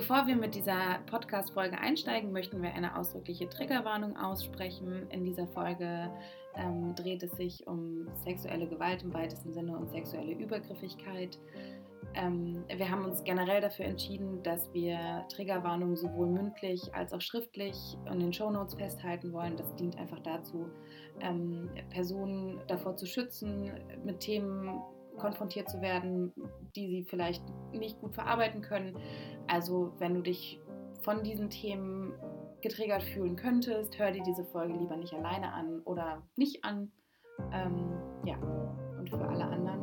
Bevor wir mit dieser Podcast-Folge einsteigen, möchten wir eine ausdrückliche Triggerwarnung aussprechen. In dieser Folge ähm, dreht es sich um sexuelle Gewalt im weitesten Sinne und sexuelle Übergriffigkeit. Ähm, wir haben uns generell dafür entschieden, dass wir Triggerwarnungen sowohl mündlich als auch schriftlich in den Shownotes festhalten wollen. Das dient einfach dazu, ähm, Personen davor zu schützen, mit Themen konfrontiert zu werden, die sie vielleicht nicht gut verarbeiten können. Also wenn du dich von diesen Themen getriggert fühlen könntest, hör dir diese Folge lieber nicht alleine an oder nicht an. Ähm, ja, und für alle anderen,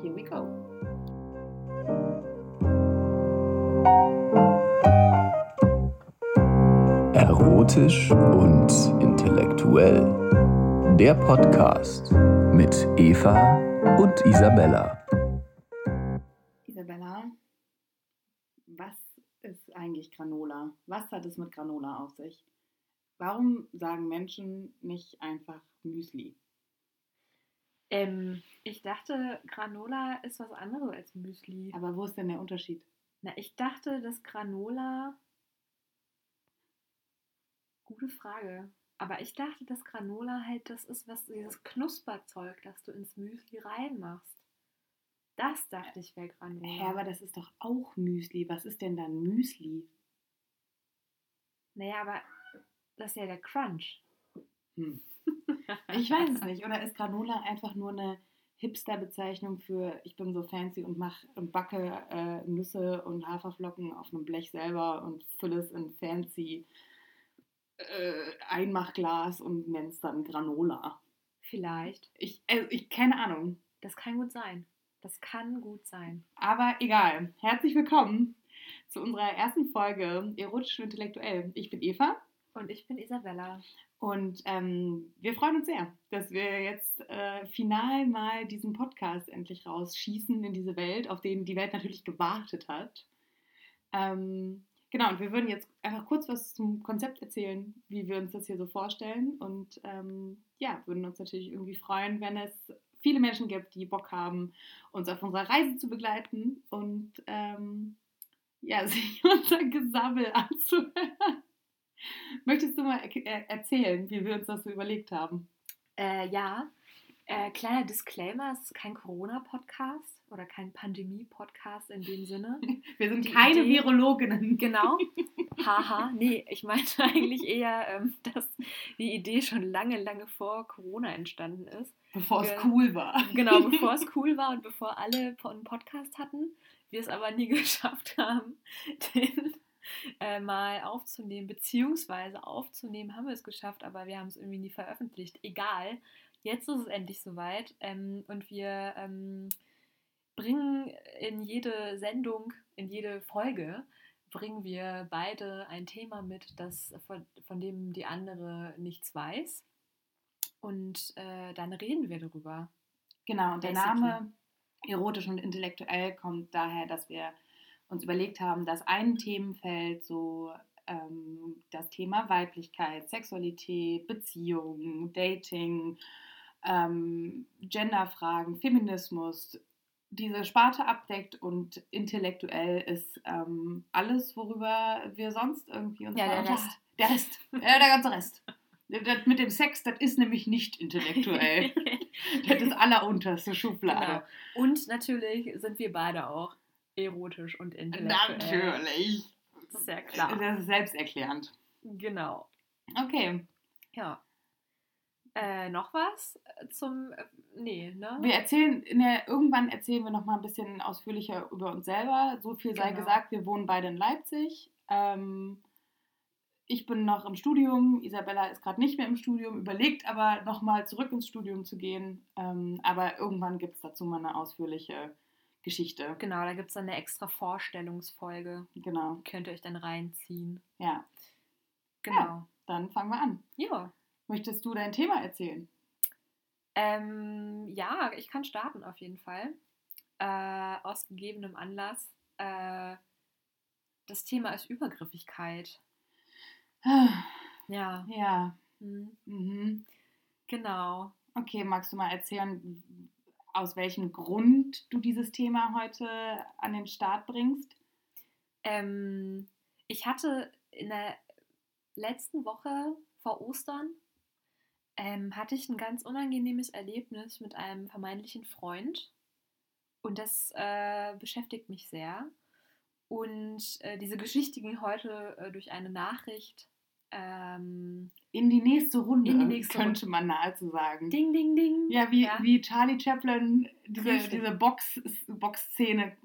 here we go. Erotisch und intellektuell. Der Podcast mit Eva und Isabella. Isabella, was ist eigentlich Granola? Was hat es mit Granola auf sich? Warum sagen Menschen nicht einfach Müsli? Ähm, ich dachte, Granola ist was anderes als Müsli. Aber wo ist denn der Unterschied? Na, ich dachte, dass Granola. Gute Frage. Aber ich dachte, dass Granola halt das ist, was dieses Knusperzeug, das du ins Müsli reinmachst. Das dachte ich wäre Granola. Ja, aber das ist doch auch Müsli. Was ist denn dann Müsli? Naja, aber das ist ja der Crunch. Hm. Ich weiß es nicht. Oder ist Granola einfach nur eine Hipster-Bezeichnung für ich bin so fancy und mach und backe äh, Nüsse und Haferflocken auf einem Blech selber und fülle es in fancy äh, Einmachglas und nenne es dann Granola. Vielleicht. Ich, also ich keine Ahnung. Das kann gut sein. Das kann gut sein. Aber egal. Herzlich willkommen zu unserer ersten Folge Erotisch und Intellektuell. Ich bin Eva. Und ich bin Isabella. Und ähm, wir freuen uns sehr, dass wir jetzt äh, final mal diesen Podcast endlich rausschießen in diese Welt, auf den die Welt natürlich gewartet hat. Ähm, genau, und wir würden jetzt einfach kurz was zum Konzept erzählen, wie wir uns das hier so vorstellen. Und ähm, ja, würden uns natürlich irgendwie freuen, wenn es viele Menschen gibt, die Bock haben, uns auf unserer Reise zu begleiten und ähm, ja, sich unser Gesammel anzuhören. Möchtest du mal er erzählen, wie wir uns das so überlegt haben? Äh, ja, äh, kleiner Disclaimer, es ist kein Corona-Podcast oder kein Pandemie-Podcast in dem Sinne. Wir sind Die keine Idee, Virologinnen. Genau. Haha, nee, ich meinte eigentlich eher, ähm, dass die Idee schon lange, lange vor Corona entstanden ist. Bevor es cool war. Genau, bevor es cool war und bevor alle einen Podcast hatten. Wir es aber nie geschafft haben, den äh, mal aufzunehmen, beziehungsweise aufzunehmen haben wir es geschafft, aber wir haben es irgendwie nie veröffentlicht. Egal, jetzt ist es endlich soweit ähm, und wir ähm, bringen in jede Sendung, in jede Folge, bringen wir beide ein Thema mit, das, von, von dem die andere nichts weiß. Und äh, dann reden wir darüber. Genau, und der Name erotisch und intellektuell kommt daher, dass wir uns überlegt haben, dass ein Themenfeld so ähm, das Thema Weiblichkeit, Sexualität, Beziehung, Dating, ähm, Genderfragen, Feminismus diese Sparte abdeckt und intellektuell ist ähm, alles, worüber wir sonst irgendwie uns Ja, der Rest. Der Rest. ja, der ganze Rest. Das mit dem Sex, das ist nämlich nicht intellektuell. das ist allerunterste Schublade. Genau. Und natürlich sind wir beide auch erotisch und intellektuell. Natürlich. Ja klar. Das ist selbsterklärend. Genau. Okay. Ja. Äh, noch was zum. Äh, nee, ne? Wir erzählen, der, irgendwann erzählen wir noch mal ein bisschen ausführlicher über uns selber. So viel sei genau. gesagt, wir wohnen beide in Leipzig. Ähm, ich bin noch im Studium, Isabella ist gerade nicht mehr im Studium, überlegt aber noch mal zurück ins Studium zu gehen. Ähm, aber irgendwann gibt es dazu mal eine ausführliche Geschichte. Genau, da gibt es dann eine extra Vorstellungsfolge. Genau. Könnt ihr euch dann reinziehen. Ja. Genau. Ja, dann fangen wir an. Ja. Möchtest du dein Thema erzählen? Ähm, ja, ich kann starten auf jeden Fall. Äh, aus gegebenem Anlass. Äh, das Thema ist Übergriffigkeit. ja. Ja. Mhm. Mhm. Genau. Okay, magst du mal erzählen, aus welchem Grund du dieses Thema heute an den Start bringst? Ähm, ich hatte in der letzten Woche vor Ostern ähm, hatte ich ein ganz unangenehmes Erlebnis mit einem vermeintlichen Freund. Und das äh, beschäftigt mich sehr. Und äh, diese Geschichte ging heute äh, durch eine Nachricht ähm, in die nächste Runde, in die nächste könnte Runde. man nahezu sagen. Ding, ding, ding. Ja, wie, Ja. wie Charlie Chaplin, diese, Richtig. diese Box, Box-Szene.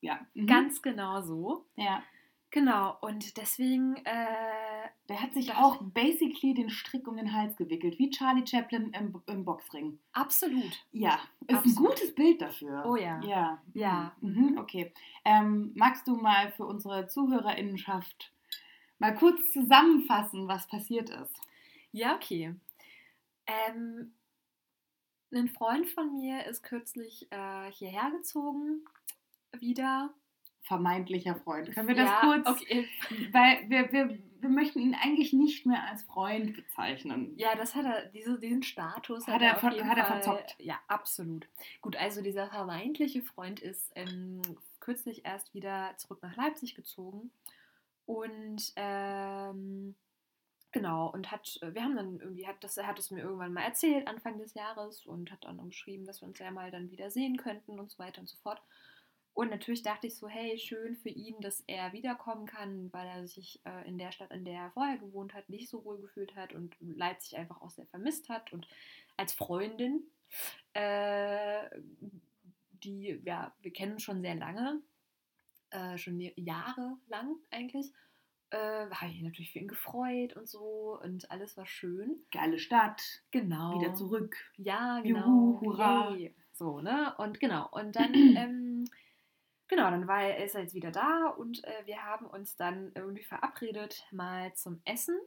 Ja. Mhm. Ganz genau so. Ja. Genau. Und deswegen, äh, Der hat sich Dachte- auch basically den Strick um den Hals gewickelt, wie Charlie Chaplin im, im Boxring. absolut. Ja, ist Absolut. ein gutes Bild dafür. Oh ja. Ja. Ja. Mhm, okay. Ähm, magst du mal für unsere Zuhörerinnenschaft mal kurz zusammenfassen, was passiert ist? Ja, okay. Ähm, ein Freund von mir ist kürzlich äh, hierher gezogen. Wieder. Vermeintlicher Freund. Können wir das ja, kurz? Okay. Weil wir, wir, wir möchten ihn eigentlich nicht mehr als Freund bezeichnen. Ja, das hat er, diese, diesen Status Hat er auf ver- hat er verzockt. Ja, absolut. Gut, also dieser vermeintliche Freund ist ähm, kürzlich erst wieder zurück nach Leipzig gezogen und ähm, genau und hat, wir haben dann irgendwie, hat das, er hat es mir irgendwann mal erzählt Anfang des Jahres und hat dann geschrieben, dass wir uns ja mal dann wieder sehen könnten und so weiter und so fort. Und natürlich dachte ich so, hey, schön für ihn, dass er wiederkommen kann, weil er sich äh, in der Stadt, in der er vorher gewohnt hat, nicht so wohl gefühlt hat und Leipzig einfach auch sehr vermisst hat. Und als Freundin, äh, die, ja, wir kennen uns schon sehr lange, äh, schon jahrelang eigentlich, äh, habe ich natürlich für ihn gefreut und so und alles war schön. Geile Stadt, Genau. wieder zurück. Ja, Juhu, genau. hurra. Yay. So, ne? Und genau. Und dann, ähm, genau, dann war er, ist er jetzt wieder da und äh, wir haben uns dann irgendwie verabredet, mal zum Essen.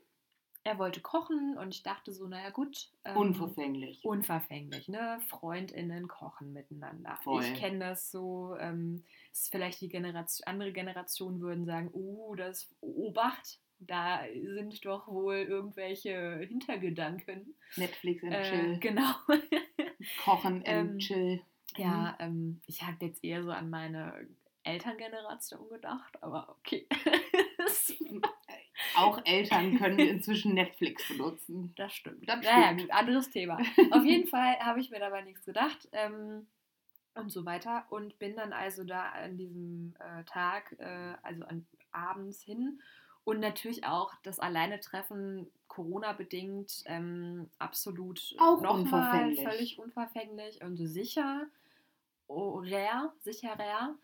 Er wollte kochen und ich dachte so, naja gut. ähm, Unverfänglich. Unverfänglich, ne? FreundInnen kochen miteinander. Voll. Ich kenne das so, ähm, ist vielleicht die Generation, andere Generationen würden sagen, uh, das Obacht, da sind doch wohl irgendwelche Hintergedanken. Netflix and Äh, chill. genau. Kochen and ähm, chill. Ja, ähm, ich habe jetzt eher so an meine Elterngeneration gedacht, aber okay. Auch Eltern können inzwischen Netflix benutzen. das stimmt. Das Naja, stimmt. gut, anderes Thema. Auf jeden Fall habe ich mir dabei nichts gedacht ähm, und so weiter und bin dann also da an diesem äh, Tag, äh, also an, abends hin und natürlich auch das Alleine-Treffen Corona-bedingt ähm, absolut Auch unverfänglich. völlig unverfänglich und so sicher, rare, sicherer.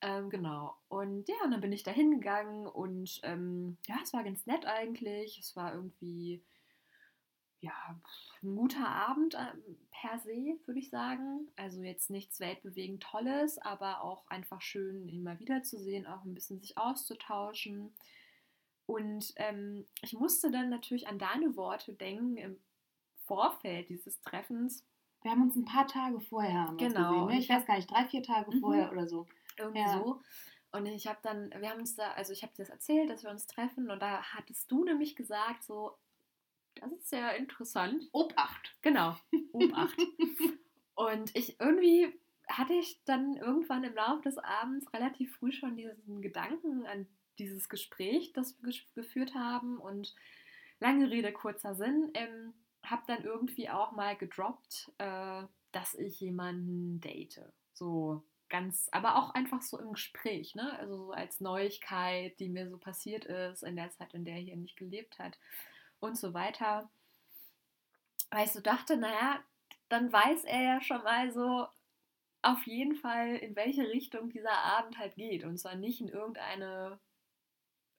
Ähm, genau. Und ja, und dann bin ich da hingegangen und ähm, ja, es war ganz nett eigentlich. Es war irgendwie, ja, ein guter Abend äh, per se, würde ich sagen. Also jetzt nichts weltbewegend Tolles, aber auch einfach schön, ihn mal wiederzusehen, auch ein bisschen sich auszutauschen. Und ähm, ich musste dann natürlich an deine Worte denken im Vorfeld dieses Treffens. Wir haben uns ein paar Tage vorher Genau, gesehen. Ne? Ich weiß gar nicht, drei, vier Tage Mhm. vorher oder so. irgendwie Ja. so. Und ich habe dann, wir haben uns da, also ich habe dir das erzählt, dass wir uns treffen und da hattest du nämlich gesagt, so, das ist ja interessant. Obacht. Genau, Obacht. und ich irgendwie hatte ich dann irgendwann im Laufe des Abends relativ früh schon diesen Gedanken an dieses Gespräch, das wir geführt haben und lange Rede, kurzer Sinn, ähm, habe dann irgendwie auch mal gedroppt, äh, dass ich jemanden date. So ganz, aber auch einfach so im Gespräch, ne? Also so als Neuigkeit, die mir so passiert ist in der Zeit, in der er hier nicht gelebt hat und so weiter. Weil ich so dachte, naja, dann weiß er ja schon mal so auf jeden Fall, in welche Richtung dieser Abend halt geht. Und zwar nicht in irgendeine,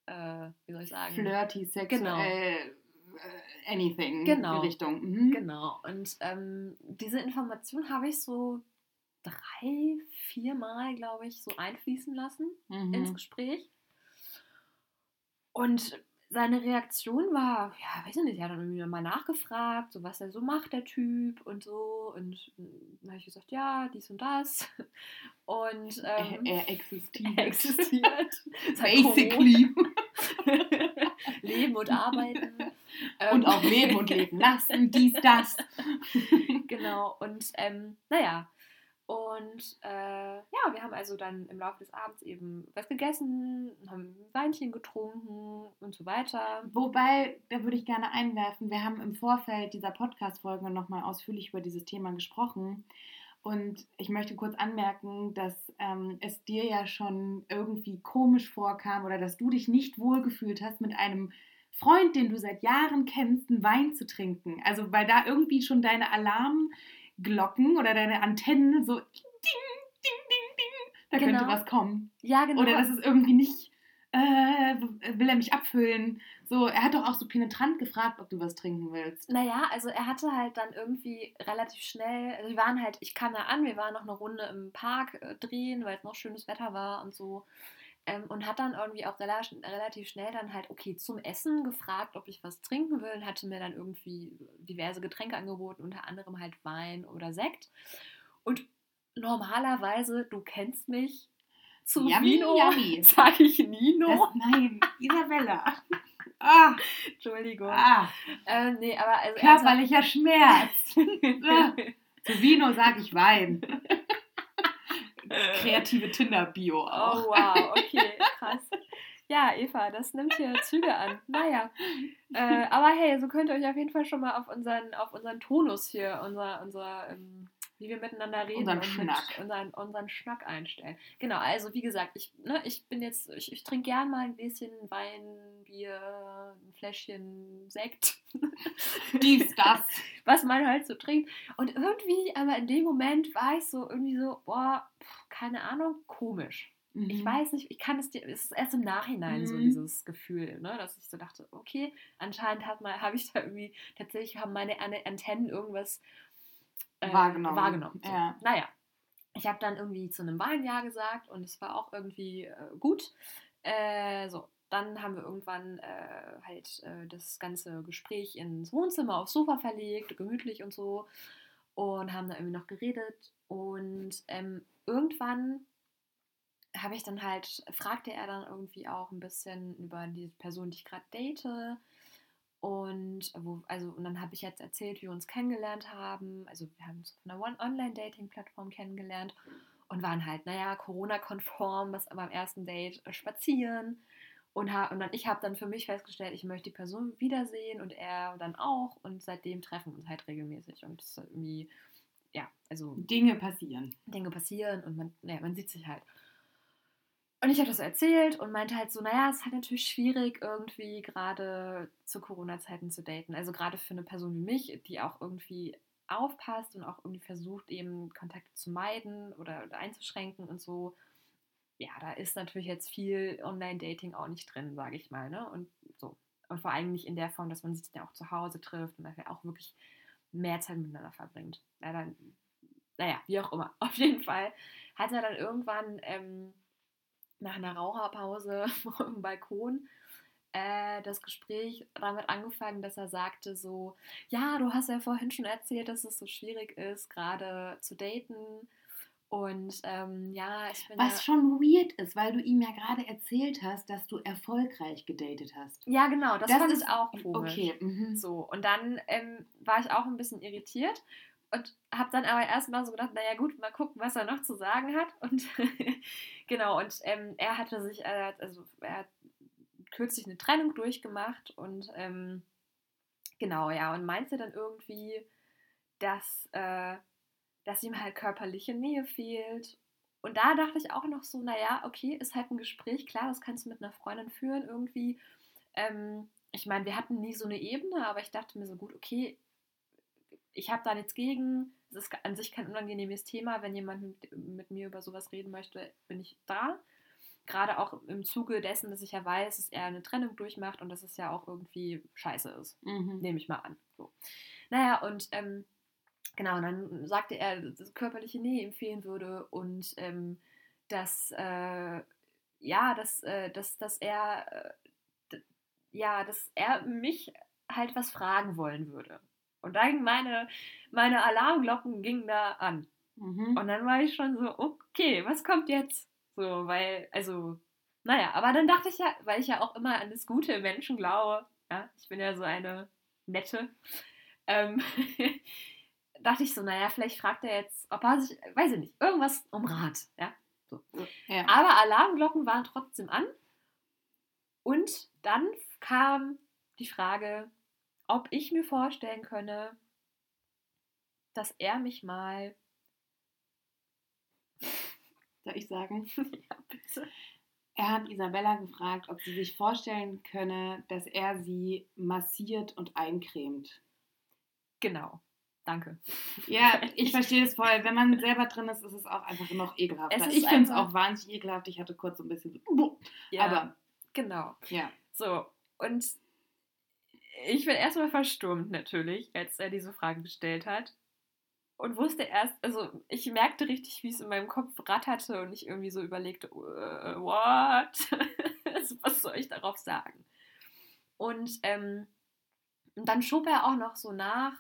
äh, wie soll ich sagen? Flirty, sexuell, Genau. Äh, anything. Genau. Die Richtung. Mhm. Genau. Und ähm, diese Information habe ich so drei, vier Mal, glaube ich, so einfließen lassen ins Mhm. Gespräch. Und seine Reaktion war, ja, weiß ich nicht, er hat dann irgendwie mal nachgefragt, so was er so macht, der Typ und so. Und dann habe ich gesagt, ja, dies und das. Und Er, ähm, er existiert. er existiert. Seit Basically. Leben und arbeiten. Und Ähm, auch leben und leben lassen, dies, das. genau. Und ähm, naja, Und äh, ja, wir haben also dann im Laufe des Abends eben was gegessen, haben ein Weinchen getrunken und so weiter. Wobei, da würde ich gerne einwerfen, wir haben im Vorfeld dieser Podcast-Folge nochmal ausführlich über dieses Thema gesprochen. Und ich möchte kurz anmerken, dass ähm, es dir ja schon irgendwie komisch vorkam oder dass du dich nicht wohlgefühlt hast, mit einem Freund, den du seit Jahren kennst, einen Wein zu trinken. Also weil da irgendwie schon deine Alarmglocken oder deine Antennen so ding, ding, ding, ding, da Genau. könnte was kommen. Ja, genau. Oder das ist irgendwie nicht, äh, will er mich abfüllen? So, er hat doch auch so penetrant gefragt, ob du was trinken willst. Naja, also er hatte halt dann irgendwie relativ schnell, also wir waren halt, ich kam da an, wir waren noch eine Runde im Park äh, drehen, weil es noch schönes Wetter war und so. Ähm, und hat dann irgendwie auch rela relativ schnell dann halt, okay, zum Essen gefragt, ob ich was trinken will und hatte mir dann irgendwie diverse Getränke angeboten, unter anderem halt Wein oder Sekt. Und normalerweise, du kennst mich, zu Yummy, Vino yummy. sage ich Nino. Das, nein, Isabella. Ah, Entschuldigung. ah, Äh, nee, aber also er körperlicher Schmerz. Ah. Zu Vino sage ich Wein. Kreative Tinder-Bio Oh auch. wow, okay, krass. Ja, Eva, das nimmt hier Züge an. Naja. Äh, aber hey, so könnt ihr euch auf jeden Fall schon mal auf unseren, auf unseren Tonus hier, unser, unser ähm, wie wir miteinander reden, Unseren und Schnack. Unseren, unseren Schnack einstellen. Genau, also wie gesagt, ich, ne, ich bin jetzt, ich, ich trinke gern mal ein Gläschen Wein, Bier, ein Fläschchen Sekt. Dies, das. was man halt so trinkt. Und irgendwie, aber in dem Moment war ich so irgendwie so, boah, pff, keine Ahnung, komisch. Ich Mhm. weiß nicht, ich kann es dir, es ist erst im Nachhinein so Mhm. dieses Gefühl, ne, dass ich so dachte, okay, anscheinend habe ich da irgendwie, tatsächlich haben meine An- Antennen irgendwas äh, Wahrgenommen. wahrgenommen. So. Ja. Naja, ich habe dann irgendwie zu einem Wein Ja gesagt und es war auch irgendwie äh, gut. Äh, so, dann haben wir irgendwann äh, halt äh, das ganze Gespräch ins Wohnzimmer aufs Sofa verlegt, gemütlich und so und haben da irgendwie noch geredet und ähm, irgendwann habe ich dann halt, fragte er dann irgendwie auch ein bisschen über die Person, die ich gerade date. Und, wo, also, und dann habe ich jetzt erzählt, wie wir uns kennengelernt haben. Also wir haben uns auf einer Online-Dating-Plattform kennengelernt und waren halt, naja, Corona-konform, was beim ersten Date äh, spazieren. Und, ha und dann, ich habe dann für mich festgestellt, ich möchte die Person wiedersehen und er dann auch. Und seitdem treffen wir uns halt regelmäßig. Und das ist irgendwie, ja, also Dinge passieren. Dinge passieren und man, naja, man sieht sich halt. Und ich habe das erzählt und meinte halt so, naja, es ist halt natürlich schwierig, irgendwie gerade zu Corona-Zeiten zu daten. Also gerade für eine Person wie mich, die auch irgendwie aufpasst und auch irgendwie versucht, eben Kontakte zu meiden oder, einzuschränken und so. Ja, da ist natürlich jetzt viel Online-Dating auch nicht drin, sage ich mal. Ne? Und so. Und vor allem nicht in der Form, dass man sich dann auch zu Hause trifft und dass er auch wirklich mehr Zeit miteinander verbringt. Ja, dann, naja, wie auch immer. Auf jeden Fall hat er dann irgendwann ähm, nach einer Raucherpause auf dem Balkon äh, das Gespräch damit angefangen, dass er sagte so, ja, du hast ja vorhin schon erzählt, dass es so schwierig ist, gerade zu daten. Und ähm, ja, ich bin Was ja, schon weird ist, weil du ihm ja gerade erzählt hast, dass du erfolgreich gedatet hast. ja genau, das, Das fand ist- ich auch komisch. Okay. Mhm. So, und dann ähm, war ich auch ein bisschen irritiert und habe dann aber erstmal so gedacht, naja gut, mal gucken, was er noch zu sagen hat. Und genau, und ähm, er hatte sich, äh, also er hat kürzlich eine Trennung durchgemacht und ähm, genau, ja, und meinte dann irgendwie, dass, äh, dass ihm halt körperliche Nähe fehlt. Und da dachte ich auch noch so, naja, okay, ist halt ein Gespräch, klar, das kannst du mit einer Freundin führen irgendwie. Ähm, ich meine, wir hatten nie so eine Ebene, aber ich dachte mir so, gut, okay, ich habe da nichts gegen. Es ist an sich kein unangenehmes Thema. Wenn jemand mit, mit mir über sowas reden möchte, bin ich da. Gerade auch im Zuge dessen, dass ich ja weiß, dass er eine Trennung durchmacht und dass es ja auch irgendwie scheiße ist. Mhm. Nehme ich mal an. So. Naja, und ähm, genau, und dann sagte er, dass körperliche Nähe empfehlen würde und ähm, dass, äh, ja, dass, äh, dass, dass er, äh, ja, dass er mich halt was fragen wollen würde. Und dann meine, meine Alarmglocken gingen da an. Mhm. Und dann war ich schon so, okay, was kommt jetzt? So, weil, also, naja, aber dann dachte ich ja, weil ich ja auch immer an das Gute im Menschen glaube, ja, ich bin ja so eine nette, ähm, dachte ich so, naja, vielleicht fragt er jetzt, ob er sich, weiß ich nicht, irgendwas um Rat. Ja? So. Ja. Aber Alarmglocken waren trotzdem an. Und dann kam die Frage, ob ich mir vorstellen könne, dass er mich mal. Soll ich sagen? ja, bitte. Er hat Isabella gefragt, ob sie sich vorstellen könne, dass er sie massiert und eincremt. Genau. Danke. Ja, ich verstehe das voll. Wenn man selber drin ist, ist es auch einfach noch ist Ich finde es auch wahnsinnig ekelhaft. Ich hatte kurz so ein bisschen. Ja, Aber genau. ja. So, und ich bin erstmal verstummt natürlich, als er diese Frage gestellt hat. Und wusste erst, also ich merkte richtig, wie es in meinem Kopf ratterte und ich irgendwie so überlegte, äh, what? Was soll ich darauf sagen? Und, ähm, und dann schob er auch noch so nach,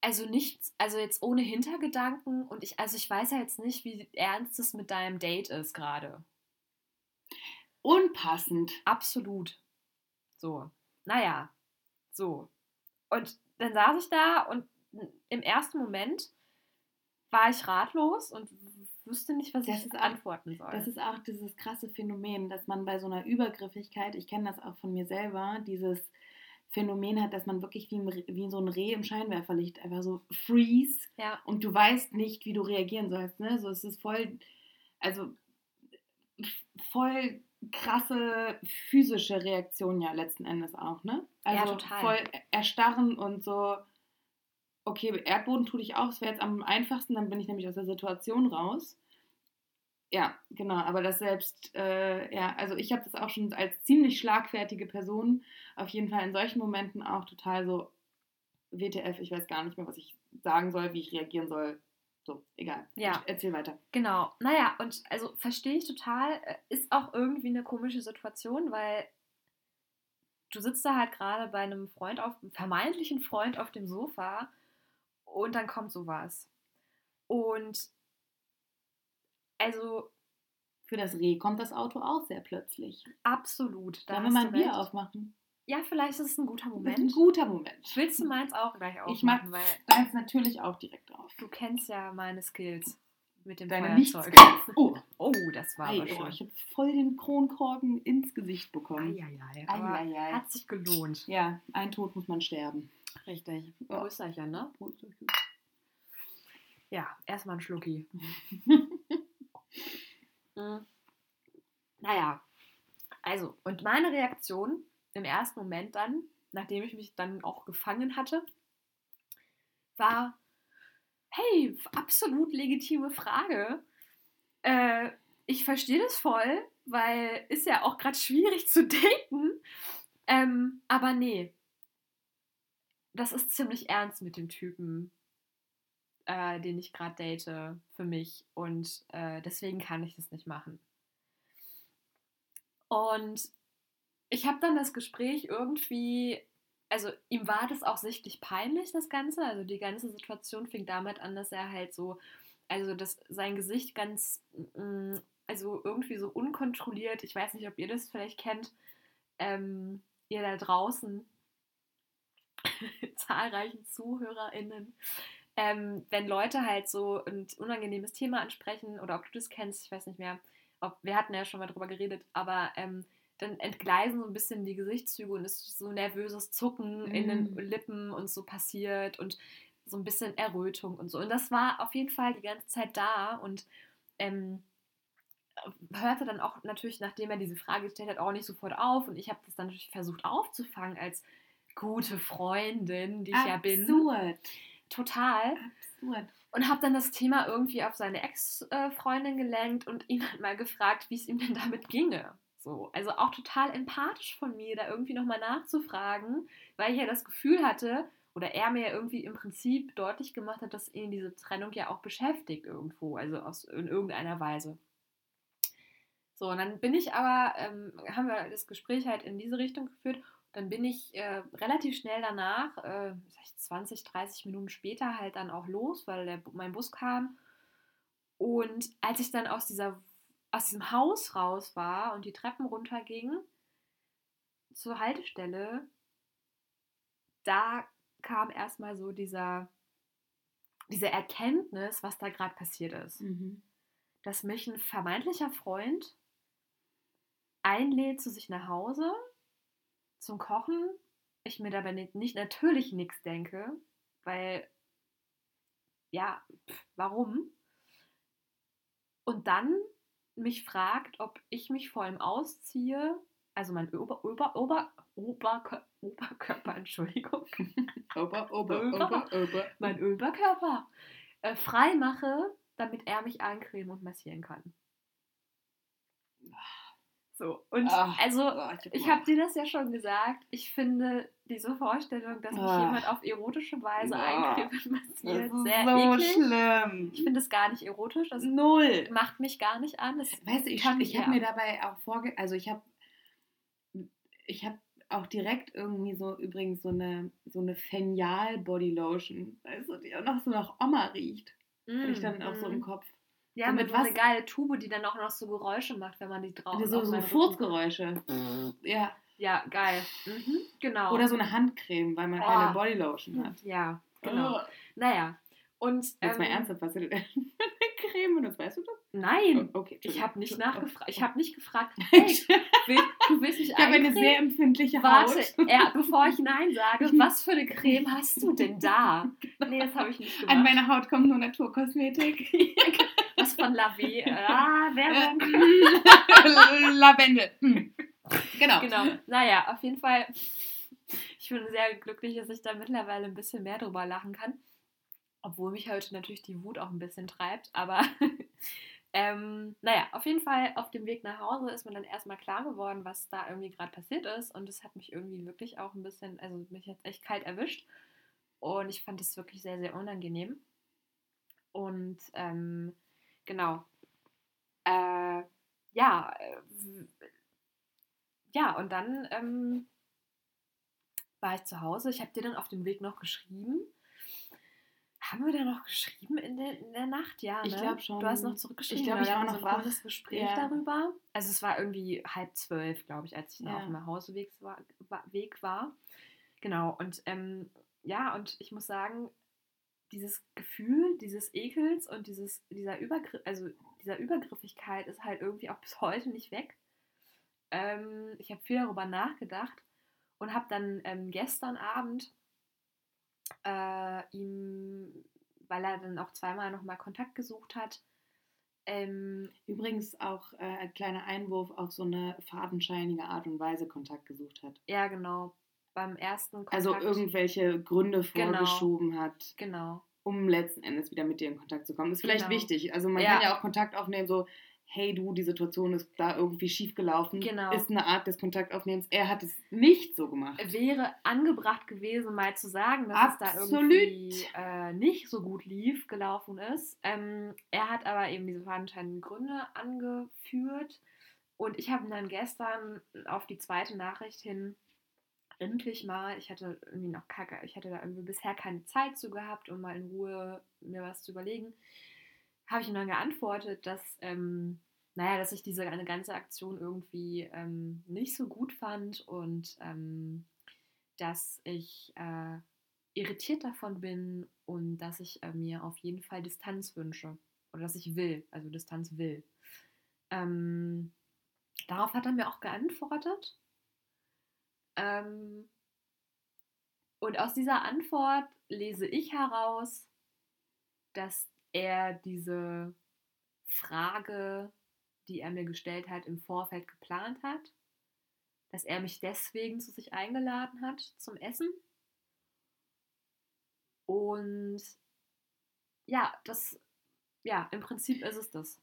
also nichts, also jetzt ohne Hintergedanken und ich, also ich weiß ja jetzt nicht, wie ernst es mit deinem Date ist gerade. Unpassend. Absolut. So. Naja. So. Und dann saß ich da und im ersten Moment war ich ratlos und wusste nicht, was Das ich antworten soll. Das ist auch dieses krasse Phänomen, dass man bei so einer Übergriffigkeit, ich kenne das auch von mir selber, dieses Phänomen hat, dass man wirklich wie, ein, wie so ein Reh im Scheinwerferlicht einfach so freeze ja, und du weißt nicht, wie du reagieren sollst. Ne? So, es ist voll, also voll krasse physische Reaktion ja letzten Endes auch, ne? Ja, Also total. voll erstarren und so, okay, Erdboden tue ich auch, das wäre jetzt am einfachsten, dann bin ich nämlich aus der Situation raus. Ja, genau, aber das selbst, äh, ja, also ich habe das auch schon als ziemlich schlagfertige Person auf jeden Fall in solchen Momenten auch total so, WTF, ich weiß gar nicht mehr, was ich sagen soll, wie ich reagieren soll. So, egal. Ja. Ich erzähl weiter. genau. Naja, und also verstehe ich total. äh, Ist auch irgendwie eine komische Situation, weil du sitzt da halt gerade bei einem Freund auf, vermeintlichen Freund auf dem Sofa und dann kommt sowas. Und also Für das Reh kommt das Auto auch sehr plötzlich. absolut. Da Sollen wir mal ein Bier recht. aufmachen? Ja, vielleicht ist es ein guter Ein Moment. guter Moment. Willst du meins auch gleich Ich mag aufmachen? Weil deins natürlich auch direkt auf. du kennst ja meine Skills mit dem Deine Feuerzeug. Oh, Oh, das war ei, aber oh, schön. ich habe voll den Kronkorken ins Gesicht bekommen. Eieiei, Ei, aber ei, ei. hat sich gelohnt. Ja, ein Tod muss man sterben. Richtig. Ja. Größerchen, ne? Ja, erstmal ein Schlucki. Mhm. Naja, also, und meine Reaktion im ersten Moment dann, nachdem ich mich dann auch gefangen hatte, war, hey, absolut legitime Frage. Äh, ich verstehe das voll, weil ist ja auch gerade schwierig zu daten. Ähm, aber nee, das ist ziemlich ernst mit dem Typen, äh, den ich gerade date, für mich. Und äh, deswegen kann ich das nicht machen. Und ich habe dann das Gespräch irgendwie, also ihm war das auch sichtlich peinlich, das Ganze. Also die ganze Situation fing damit an, dass er halt so, also dass sein Gesicht ganz, mm, also irgendwie so unkontrolliert, ich weiß nicht, ob ihr das vielleicht kennt, ähm, ihr da draußen, zahlreichen ZuhörerInnen, ähm, wenn Leute halt so ein unangenehmes Thema ansprechen oder ob du das kennst, ich weiß nicht mehr, ob, wir hatten ja schon mal drüber geredet, aber ähm, dann entgleisen so ein bisschen die Gesichtszüge und es ist so nervöses Zucken in den Mm. Lippen und so passiert und so ein bisschen Errötung und so. Und das war auf jeden Fall die ganze Zeit da und ähm, hörte dann auch natürlich, nachdem er diese Frage gestellt hat, auch nicht sofort auf. Und ich habe das dann natürlich versucht aufzufangen als gute Freundin, die ich ja bin. Absurd. Total. Absurd. Und habe dann das Thema irgendwie auf seine Ex-Freundin gelenkt und ihn halt mal gefragt, wie es ihm denn damit ginge. So, also auch total empathisch von mir, da irgendwie nochmal nachzufragen, weil ich ja das Gefühl hatte, oder er mir irgendwie im Prinzip deutlich gemacht hat, dass ihn diese Trennung ja auch beschäftigt irgendwo, also aus, in irgendeiner Weise. So, und dann bin ich aber, ähm, haben wir das Gespräch halt in diese Richtung geführt. Dann bin ich äh, relativ schnell danach, äh, sag ich 20, 30 Minuten später halt dann auch los, weil der, mein Bus kam. Und als ich dann aus, dieser, aus diesem Haus raus war und die Treppen runterging zur Haltestelle, da kam erstmal so dieser, diese Erkenntnis, was da gerade passiert ist. Mhm. Dass mich ein vermeintlicher Freund einlädt zu sich nach Hause zum Kochen. Ich mir dabei nicht, nicht natürlich nichts denke, weil, ja, pff, warum? Und dann mich fragt, ob ich mich vor ihm ausziehe, also mein Ober, Ober, Ober, Oberkörper, Oberkörper, Entschuldigung, Ober, Ober, Ober. Ober, mein Oberkörper äh, frei mache, damit er mich eincremen und massieren kann. So, und Ah, also, oh, ich habe dir das ja schon gesagt, ich finde diese Vorstellung, dass mich Ah. jemand auf erotische Weise massiert, ist sehr so eklig. schlimm. Ich finde es gar nicht erotisch, das Null. macht mich gar nicht an. Das Weißt du, ich, ich habe mir dabei auch vorge... Also ich habe ich habe auch direkt irgendwie so übrigens so eine so eine Fenial Body Lotion, weißt du, die auch noch so nach Oma riecht. Hatte ich dann auch so im Mhm. Kopf. Ja, so mit mit so eine was- geile Tube, die dann auch noch so Geräusche macht, wenn man die drauf so auf so Rücken- Furzgeräusche. Ja. Ja, geil. Mhm, genau. Oder so eine Handcreme, weil man Oh. keine Body Lotion hat. Ja, genau. Oh. Naja. Und Jetzt mal ähm, ernsthaft, was ist denn eine Creme? Das weißt du doch? Nein, Oh, okay, ich habe nicht nachgefragt. Ich habe nicht gefragt, hey, Ich will, du willst mich habe eine sehr empfindliche Warte, Haut. er, bevor ich Nein sage, was für eine Creme hast du denn da? Nee, das habe ich nicht gemacht. An meine Haut kommt nur Naturkosmetik. was von Lavé. Ah, Werbung. Lavendel. Hm. Genau. Genau. Naja, auf jeden Fall. Ich bin sehr glücklich, dass ich da mittlerweile ein bisschen mehr drüber lachen kann. Obwohl mich heute natürlich die Wut auch ein bisschen treibt. Aber ähm, naja, auf jeden Fall auf dem Weg nach Hause ist mir dann erstmal klar geworden, was da irgendwie gerade passiert ist. Und es hat mich irgendwie wirklich auch ein bisschen, also mich hat echt kalt erwischt. Und ich fand es wirklich sehr, sehr unangenehm. Und ähm, genau. Äh, ja, äh, ja, und dann ähm, war ich zu Hause. Ich habe dir dann auf dem Weg noch geschrieben. Haben wir da noch geschrieben in der, in der Nacht? Ja, ne? Ich glaub schon. Du hast noch zurückgeschrieben. Ich glaub, genau, ich war noch so ein kurzes Gespräch Ja. darüber. Also es war irgendwie halb zwölf, glaube ich, als ich Ja. auf dem war, war- Weg war. Genau, und ähm, ja, und ich muss sagen, dieses Gefühl dieses Ekels und dieses, dieser, Übergriff, also dieser Übergriffigkeit ist halt irgendwie auch bis heute nicht weg. Ähm, ich habe viel darüber nachgedacht und habe dann ähm, gestern Abend äh, ihm, weil er dann auch zweimal nochmal Kontakt gesucht hat, ähm, Übrigens auch äh, ein kleiner Einwurf auf so eine fadenscheinige Art und Weise Kontakt gesucht hat. ja genau, beim ersten Kontakt. Also irgendwelche Gründe Genau. vorgeschoben hat, Genau. um letzten Endes wieder mit dir in Kontakt zu kommen. Ist vielleicht Genau. wichtig. Also man Ja. kann ja auch Kontakt aufnehmen, so, hey du, die Situation ist da irgendwie schief gelaufen. Genau. Ist eine Art des Kontaktaufnehmens. Er hat es nicht so gemacht. wäre angebracht gewesen, mal zu sagen, dass es da Absolut. irgendwie äh, nicht so gut lief, gelaufen ist. Ähm, er hat aber eben diese fadenscheinigen Gründe angeführt. Und ich habe dann gestern auf die zweite Nachricht hin endlich mal, ich hatte irgendwie noch kacke, ich hatte da irgendwie bisher keine Zeit zu gehabt, um mal in Ruhe mir was zu überlegen, habe ich ihm dann geantwortet, dass, ähm, naja, dass ich diese eine ganze Aktion irgendwie ähm, nicht so gut fand und ähm, dass ich äh, irritiert davon bin und dass ich äh, mir auf jeden Fall Distanz wünsche oder dass ich will, also Distanz will. Ähm, darauf hat er mir auch geantwortet. Ähm, und aus dieser Antwort lese ich heraus, dass er diese Frage, die er mir gestellt hat, im Vorfeld geplant hat, dass er mich deswegen zu sich eingeladen hat zum Essen. Und ja, das, ja, im Prinzip ist es das.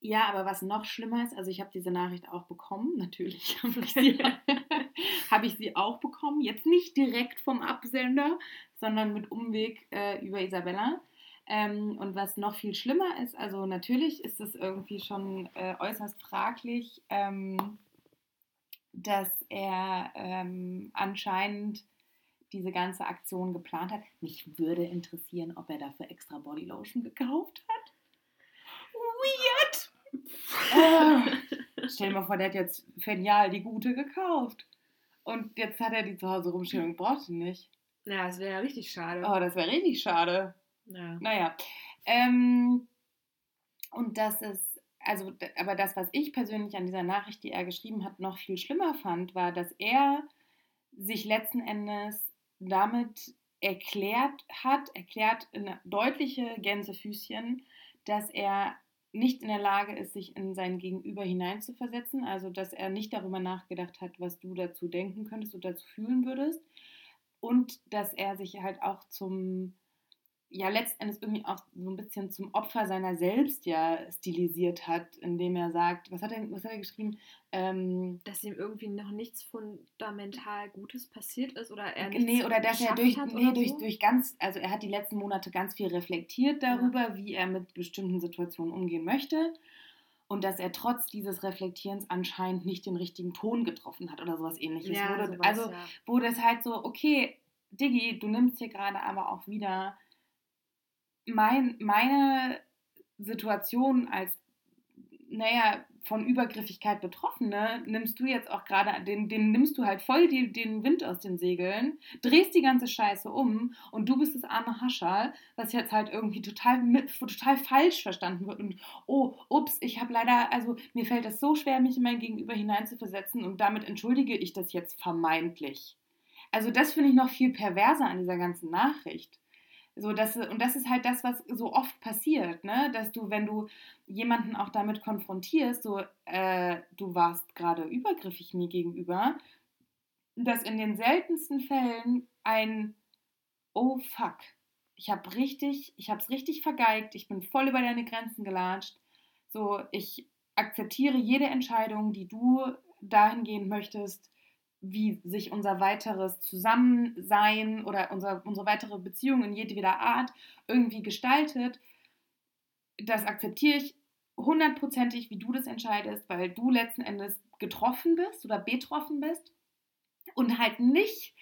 Ja, aber was noch schlimmer ist, also ich habe diese Nachricht auch bekommen, natürlich habe ich, sie, habe ich sie auch bekommen, jetzt nicht direkt vom Absender, sondern mit Umweg äh, über Isabella. Ähm, und was noch viel schlimmer ist, also natürlich ist es irgendwie schon äh, äußerst fraglich, ähm, dass er ähm, anscheinend diese ganze Aktion geplant hat. Mich würde interessieren, ob er dafür extra Bodylotion gekauft hat. Weird! Äh, stell dir mal vor, der hat jetzt Fenial die gute gekauft. Und jetzt hat er die zu Hause rumstehen und braucht sie nicht. Ja, das wäre ja richtig schade. Oh, das wäre richtig schade. Ja. Naja. Ähm, und das ist, also, aber das, was ich persönlich an dieser Nachricht, die er geschrieben hat, noch viel schlimmer fand, war, dass er sich letzten Endes damit erklärt hat, erklärt in deutliche Gänsefüßchen, dass er nicht in der Lage ist, sich in sein Gegenüber hineinzuversetzen, also dass er nicht darüber nachgedacht hat, was du dazu denken könntest oder dazu fühlen würdest und dass er sich halt auch zum ja letztendlich irgendwie auch so ein bisschen zum Opfer seiner selbst ja stilisiert hat, indem er sagt, was hat er, was hat er geschrieben? Ähm, Dass ihm irgendwie noch nichts fundamental Gutes passiert ist oder er nee, oder dass er durch, hat nee, oder durch, so. durch ganz, also er hat die letzten Monate ganz viel reflektiert darüber, wie er mit bestimmten Situationen umgehen möchte. Und dass er trotz dieses Reflektierens anscheinend nicht den richtigen Ton getroffen hat oder sowas ähnliches. ja, Wo sowas, also ja. wo das halt so, okay, Diggi, du nimmst hier gerade aber auch wieder mein, meine Situation als, naja, von Übergriffigkeit Betroffene, nimmst du jetzt auch gerade, den, den nimmst du halt voll die, den Wind aus den Segeln, drehst die ganze Scheiße um und du bist das arme Haschal, was jetzt halt irgendwie total, total falsch verstanden wird und oh, ups, ich habe leider, also mir fällt es so schwer, mich in mein Gegenüber hineinzuversetzen und damit entschuldige ich das jetzt vermeintlich. Also das finde ich noch viel perverser an dieser ganzen Nachricht. So, dass, und das ist halt das, was so oft passiert, ne? Dass du, wenn du jemanden auch damit konfrontierst, so, äh, du warst gerade übergriffig mir gegenüber, dass in den seltensten Fällen ein Oh fuck, ich habe richtig, ich habe es richtig vergeigt, ich bin voll über deine Grenzen gelatscht. So, ich akzeptiere jede Entscheidung, die du dahingehend möchtest, wie sich unser weiteres Zusammensein oder unser, unsere weitere Beziehung in jedweder Art irgendwie gestaltet, das akzeptiere ich hundertprozentig, wie du das entscheidest, weil du letzten Endes getroffen bist oder betroffen bist und halt nicht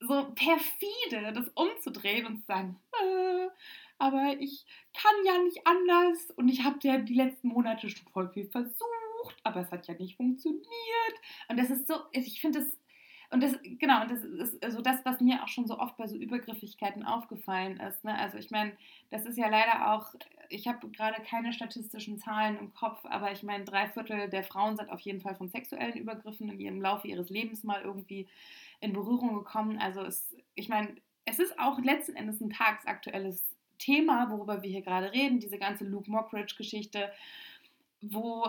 so perfide das umzudrehen und zu sagen, äh, aber ich kann ja nicht anders und ich habe ja die letzten Monate schon voll viel versucht, aber es hat ja nicht funktioniert. Und das ist so, ich finde das, und das, genau, und das ist also das, was mir auch schon so oft bei so Übergriffigkeiten aufgefallen ist. Ne? Also ich meine, das ist ja leider auch, ich habe gerade keine statistischen Zahlen im Kopf, aber ich meine, drei Viertel der Frauen sind auf jeden Fall von sexuellen Übergriffen in ihrem Laufe ihres Lebens mal irgendwie in Berührung gekommen. Also es, ich meine, es ist auch letzten Endes ein tagsaktuelles Thema, worüber wir hier gerade reden, diese ganze Luke Mockridge-Geschichte, wo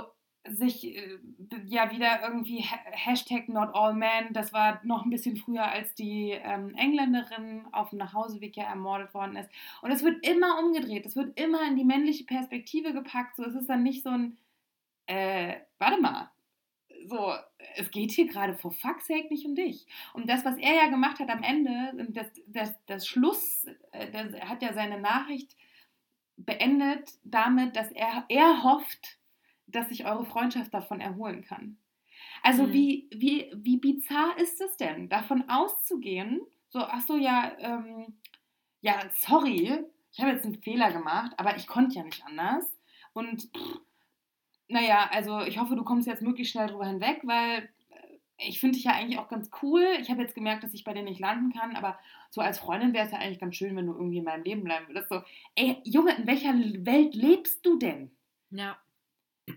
sich äh, ja wieder irgendwie Ha- Hashtag Not All Men, das war noch ein bisschen früher, als die ähm, Engländerin auf dem Nachhauseweg ja ermordet worden ist. Und es wird immer umgedreht, es wird immer in die männliche Perspektive gepackt. So, es ist dann nicht so ein, äh, warte mal, so, es geht hier gerade for fuck's sake nicht um dich. Und das, was er ja gemacht hat am Ende, das, das, das Schluss, äh, das, hat ja seine Nachricht beendet damit, dass er, er hofft, dass sich eure Freundschaft davon erholen kann. Also Mhm. wie, wie, wie bizarr ist es denn, davon auszugehen, so, ach so, ja, ähm, ja, sorry, ich habe jetzt einen Fehler gemacht, aber ich konnte ja nicht anders. Und pff, naja, also ich hoffe, du kommst jetzt möglichst schnell drüber hinweg, weil äh, ich finde dich ja eigentlich auch ganz cool. Ich habe jetzt gemerkt, dass ich bei dir nicht landen kann, aber so als Freundin wäre es ja eigentlich ganz schön, wenn du irgendwie in meinem Leben bleiben würdest. So, ey, Junge, in welcher Welt lebst du denn? Ja.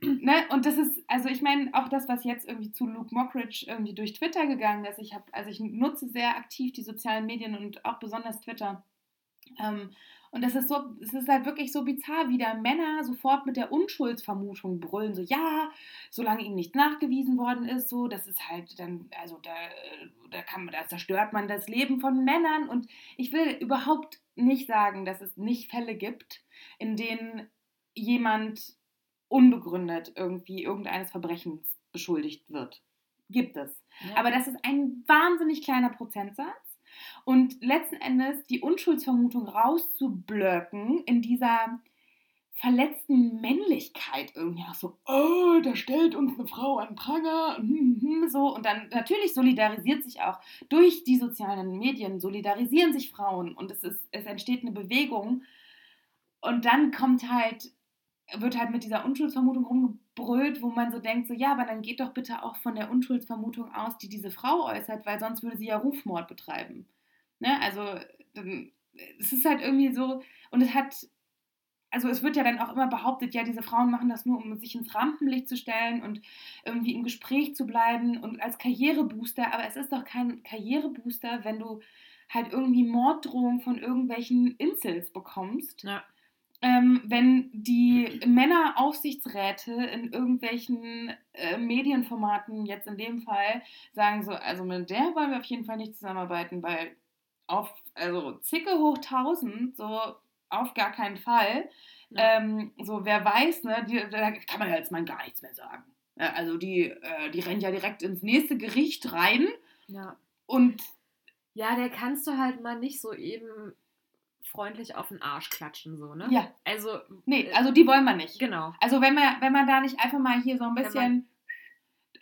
Ne? Und das ist, also ich meine, auch das, was jetzt irgendwie zu Luke Mockridge irgendwie durch Twitter gegangen ist. Ich habe, also ich nutze sehr aktiv die sozialen Medien und auch besonders Twitter. Ähm, und das ist so, es ist halt wirklich so bizarr, wie da Männer sofort mit der Unschuldsvermutung brüllen, so ja, solange ihm nicht nachgewiesen worden ist, so, das ist halt dann, also da, da kann man, da zerstört man das Leben von Männern. Und ich will überhaupt nicht sagen, dass es nicht Fälle gibt, in denen jemand unbegründet irgendwie irgendeines Verbrechens beschuldigt wird. Gibt es. ja. Aber das ist ein wahnsinnig kleiner Prozentsatz. Und letzten Endes die Unschuldsvermutung rauszublöcken in dieser verletzten Männlichkeit irgendwie auch so, oh, da stellt uns eine Frau an Pranger, hm, hm, so und dann natürlich solidarisiert sich auch durch die sozialen Medien solidarisieren sich Frauen und es ist es entsteht eine Bewegung und dann kommt halt wird halt mit dieser Unschuldsvermutung rumgebrüllt, wo man so denkt, so ja, aber dann geht doch bitte auch von der Unschuldsvermutung aus, die diese Frau äußert, weil sonst würde sie ja Rufmord betreiben. Ne? Also es ist halt irgendwie so, und es hat, also es wird ja dann auch immer behauptet, ja, diese Frauen machen das nur, um sich ins Rampenlicht zu stellen und irgendwie im Gespräch zu bleiben und als Karrierebooster, aber es ist doch kein Karrierebooster, wenn du halt irgendwie Morddrohungen von irgendwelchen Insels bekommst. Ja. Ähm, wenn die Männeraufsichtsräte in irgendwelchen äh, Medienformaten, jetzt in dem Fall, sagen so, also mit der wollen wir auf jeden Fall nicht zusammenarbeiten, weil auf, also zicke hoch tausend, so auf gar keinen Fall. Ja. Ähm, so, wer weiß, ne, die, da kann man ja jetzt mal gar nichts mehr sagen. Ja, also die, äh, die rennen ja direkt ins nächste Gericht rein. Ja. Und ja, der kannst du halt mal nicht so eben freundlich auf den Arsch klatschen, so, ne? Ja. Also. Nee, also die wollen wir nicht. Genau. Also wenn man, wenn man da nicht einfach mal hier so ein bisschen.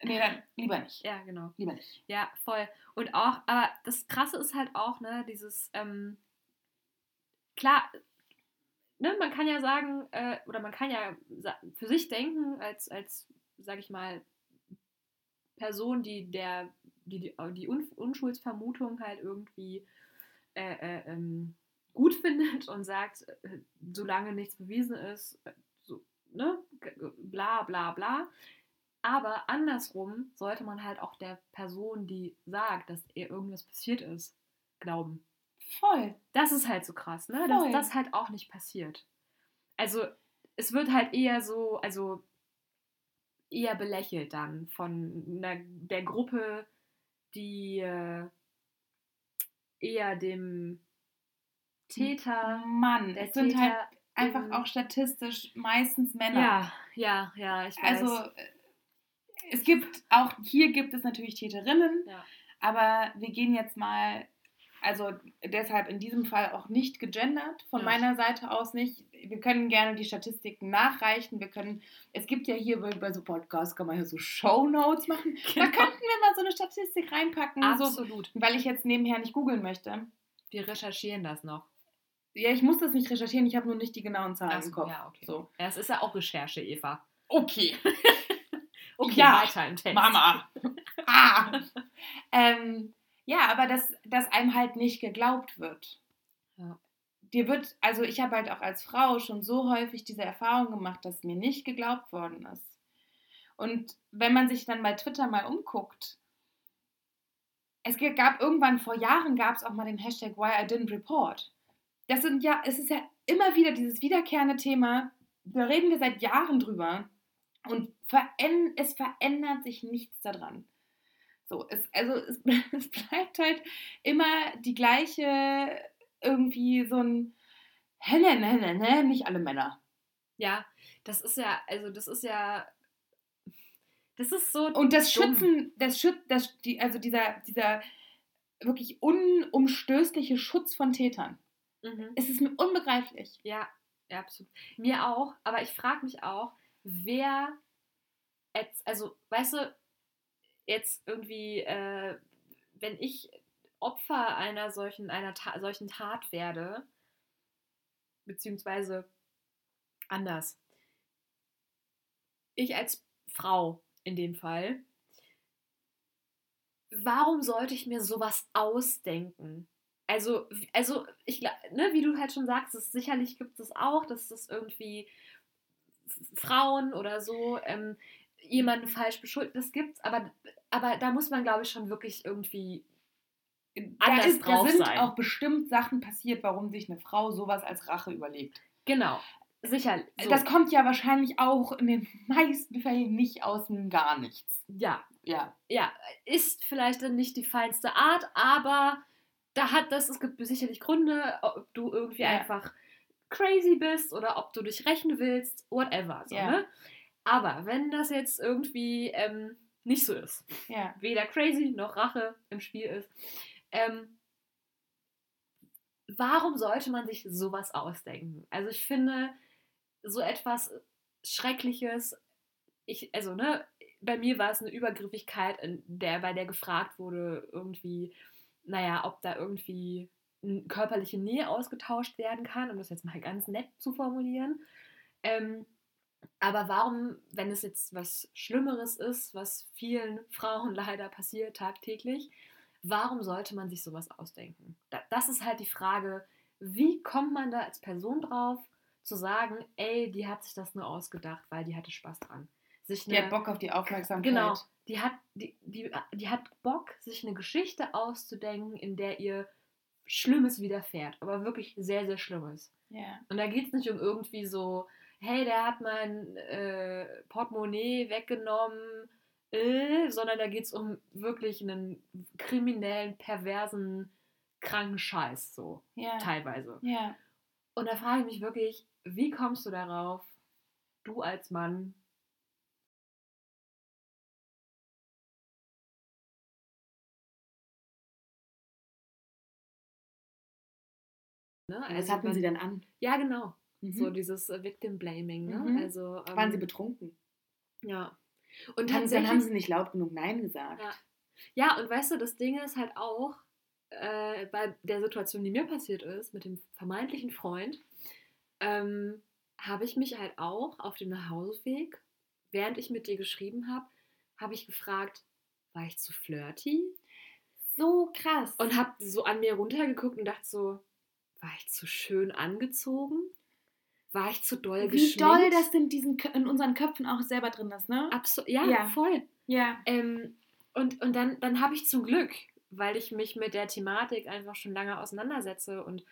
Nee, dann lieber nicht. Ja, genau. Lieber nicht. Ja, voll. Und auch, aber das Krasse ist halt auch, ne, dieses, ähm, klar, ne, man kann ja sagen, äh, oder man kann ja für sich denken, als, als, sag ich mal, Person, die der, die, die, die Unschuldsvermutung halt irgendwie äh, äh, ähm, gut findet und sagt, äh, solange nichts bewiesen ist, äh, so, ne, bla bla bla. Aber andersrum sollte man halt auch der Person, die sagt, dass ihr irgendwas passiert ist, glauben. Voll. Das ist halt so krass, ne? Dass das halt auch nicht passiert. Also, es wird halt eher so, also eher belächelt dann von einer, der Gruppe, die äh, eher dem Täter. Mann, es sind halt einfach auch statistisch meistens Männer. Ja, ja, ja, ich weiß. Also es gibt auch hier gibt es natürlich Täterinnen, ja. aber wir gehen jetzt mal also deshalb in diesem Fall auch nicht gegendert, von ja. meiner Seite aus nicht. Wir können gerne die Statistiken nachreichen. Wir können, es gibt ja hier bei, bei so Podcasts, kann man ja so Show Notes machen. Genau. Da könnten wir mal so eine Statistik reinpacken. Absolut. So, weil ich jetzt nebenher nicht googeln möchte. Wir recherchieren das noch. Ja, ich muss das nicht recherchieren, ich habe nur nicht die genauen Zahlen so, im Kopf. Ja, okay. So. Ja, es ist ja auch Recherche, Eva. Okay. okay, ja, weiter im Text. Mama. ah. ähm, ja, aber dass, dass einem halt nicht geglaubt wird. Ja. Dir wird, also ich habe halt auch als Frau schon so häufig diese Erfahrung gemacht, dass mir nicht geglaubt worden ist. Und wenn man sich dann bei Twitter mal umguckt, es gab irgendwann vor Jahren gab es auch mal den Hashtag Why I Didn't Report. Das sind ja, es ist ja immer wieder dieses wiederkehrende Thema. Da reden wir seit Jahren drüber. Und es verändert sich nichts daran. So, es, also es, es bleibt halt immer die gleiche, irgendwie so ein, ne, ne, ne, ne, nicht alle Männer. Ja, das ist ja, also das ist ja, das ist so. Und das dumm. Schützen, das Schütz, das, die, also dieser, dieser wirklich unumstößliche Schutz von Tätern. Mhm. Es ist mir unbegreiflich. Ja, ja, absolut. Mir auch, aber ich frage mich auch, wer, jetzt, also, weißt du, jetzt irgendwie, äh, wenn ich Opfer einer solchen, einer Ta solchen Tat werde, beziehungsweise anders. Ich als Frau in dem Fall, warum sollte ich mir sowas ausdenken? Also, also ich ne, wie du halt schon sagst, es, sicherlich gibt es auch, dass das irgendwie Frauen oder so ähm, jemanden falsch beschuldigt, das gibt's, aber, aber da muss man, glaube ich, schon wirklich irgendwie anders da ist, drauf da sind sein. auch bestimmt Sachen passiert, warum sich eine Frau sowas als Rache überlegt. Genau. Sicher. So. Das kommt ja wahrscheinlich auch in den meisten Fällen nicht aus dem gar nichts. Ja. Ja. Ja. Ist vielleicht dann nicht die feinste Art, aber da hat das, es gibt sicherlich Gründe, ob du irgendwie ja. einfach crazy bist oder ob du dich rächen willst, whatever. So, ja. ne? Aber wenn das jetzt irgendwie ähm, nicht so ist, ja. weder crazy noch Rache im Spiel ist, ähm, warum sollte man sich sowas ausdenken? Also ich finde, so etwas Schreckliches, ich, also ne, bei mir war es eine Übergriffigkeit, in der, bei der gefragt wurde, irgendwie, naja, ob da irgendwie körperliche Nähe ausgetauscht werden kann, um das jetzt mal ganz nett zu formulieren. Ähm, aber warum, wenn es jetzt was Schlimmeres ist, was vielen Frauen leider passiert tagtäglich, warum sollte man sich sowas ausdenken? Das ist halt die Frage, wie kommt man da als Person drauf, zu sagen, ey, die hat sich das nur ausgedacht, weil die hatte Spaß dran. Sich eine, die hat Bock auf die Aufmerksamkeit. Genau, die hat, die, die, die hat Bock, sich eine Geschichte auszudenken, in der ihr Schlimmes widerfährt, aber wirklich sehr, sehr Schlimmes. Ja. Und da geht es nicht um irgendwie so, hey, der hat mein äh, Portemonnaie weggenommen, äh, sondern da geht es um wirklich einen kriminellen, perversen, kranken Scheiß, so ja. teilweise. Ja. Und da frage ich mich wirklich, wie kommst du darauf, du als Mann, Ne? Also das hatten man, sie dann an. Ja, genau. Mhm. So dieses äh, Victim Blaming. Ne? Mhm. Also, ähm, Waren sie betrunken? Ja. Und dann, dann haben sie nicht laut genug Nein gesagt. Ja. ja, und weißt du, das Ding ist halt auch, äh, bei der Situation, die mir passiert ist, mit dem vermeintlichen Freund, ähm, habe ich mich halt auch auf dem Nachhauseweg, während ich mit dir geschrieben habe, habe ich gefragt, war ich zu flirty? So krass. Und habe so an mir runtergeguckt und dachte so, war ich zu schön angezogen? War ich zu doll Wie geschminkt? Wie doll das in, diesen, in unseren Köpfen auch selber drin ist, ne? Absolut, ja, ja, voll. Ja. Ähm, und, und dann, dann habe ich zum Glück, weil ich mich mit der Thematik einfach schon lange auseinandersetze und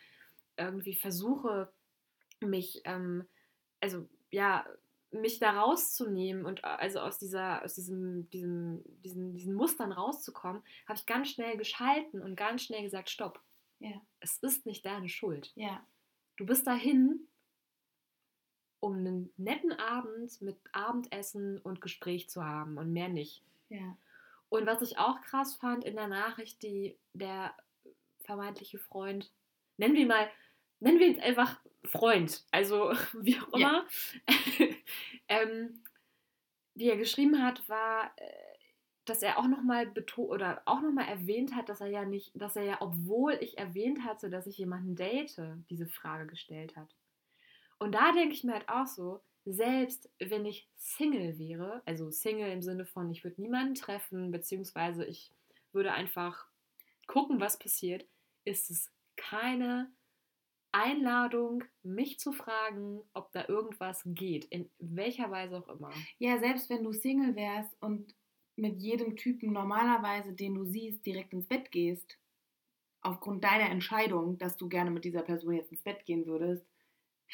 irgendwie versuche, mich, ähm, also ja, mich da rauszunehmen und äh, also aus dieser, aus diesem, diesem, diesen, diesen Mustern rauszukommen, habe ich ganz schnell geschalten und ganz schnell gesagt, stopp. Ja. Es ist nicht deine Schuld. Ja. Du bist dahin, um einen netten Abend mit Abendessen und Gespräch zu haben und mehr nicht. Ja. Und was ich auch krass fand in der Nachricht, die der vermeintliche Freund, nennen wir ihn mal, nennen wir ihn einfach Freund, also wie auch immer, ja. ähm, wie er geschrieben hat, war, äh, dass er auch nochmal oder auch noch mal erwähnt hat, dass er ja nicht, dass er ja, obwohl ich erwähnt hatte, dass ich jemanden date, diese Frage gestellt hat. Und da denke ich mir halt auch so, selbst wenn ich Single wäre, also Single im Sinne von, ich würde niemanden treffen, beziehungsweise ich würde einfach gucken, was passiert, ist es keine Einladung, mich zu fragen, ob da irgendwas geht, in welcher Weise auch immer. Ja, selbst wenn du Single wärst und mit jedem Typen normalerweise, den du siehst, direkt ins Bett gehst, aufgrund deiner Entscheidung, dass du gerne mit dieser Person jetzt ins Bett gehen würdest,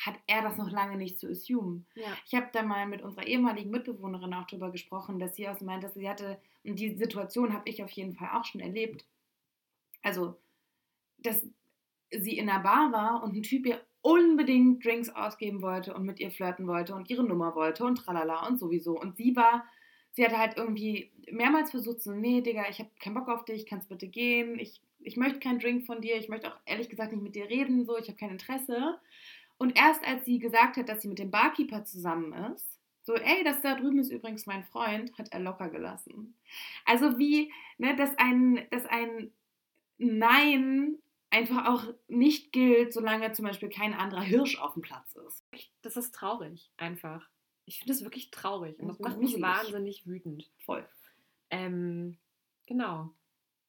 hat er das noch lange nicht zu assumen. Ja. Ich habe da mal mit unserer ehemaligen Mitbewohnerin auch drüber gesprochen, dass sie auch meint, dass sie hatte, und die Situation habe ich auf jeden Fall auch schon erlebt. Also, dass sie in einer Bar war und ein Typ ihr unbedingt Drinks ausgeben wollte und mit ihr flirten wollte und ihre Nummer wollte und tralala und sowieso. Und sie war sie hatte halt irgendwie mehrmals versucht, so, nee, Digga, ich habe keinen Bock auf dich, kannst bitte gehen, ich, ich möchte keinen Drink von dir, ich möchte auch ehrlich gesagt nicht mit dir reden, so, ich habe kein Interesse. Und erst als sie gesagt hat, dass sie mit dem Barkeeper zusammen ist, so, ey, das da drüben ist übrigens mein Freund, hat er locker gelassen. Also wie, ne, dass ein, dass ein Nein einfach auch nicht gilt, solange zum Beispiel kein anderer Hirsch auf dem Platz ist. Das ist traurig, einfach. Ich finde das wirklich traurig und das macht mich wahnsinnig wütend. Voll. Ähm, genau.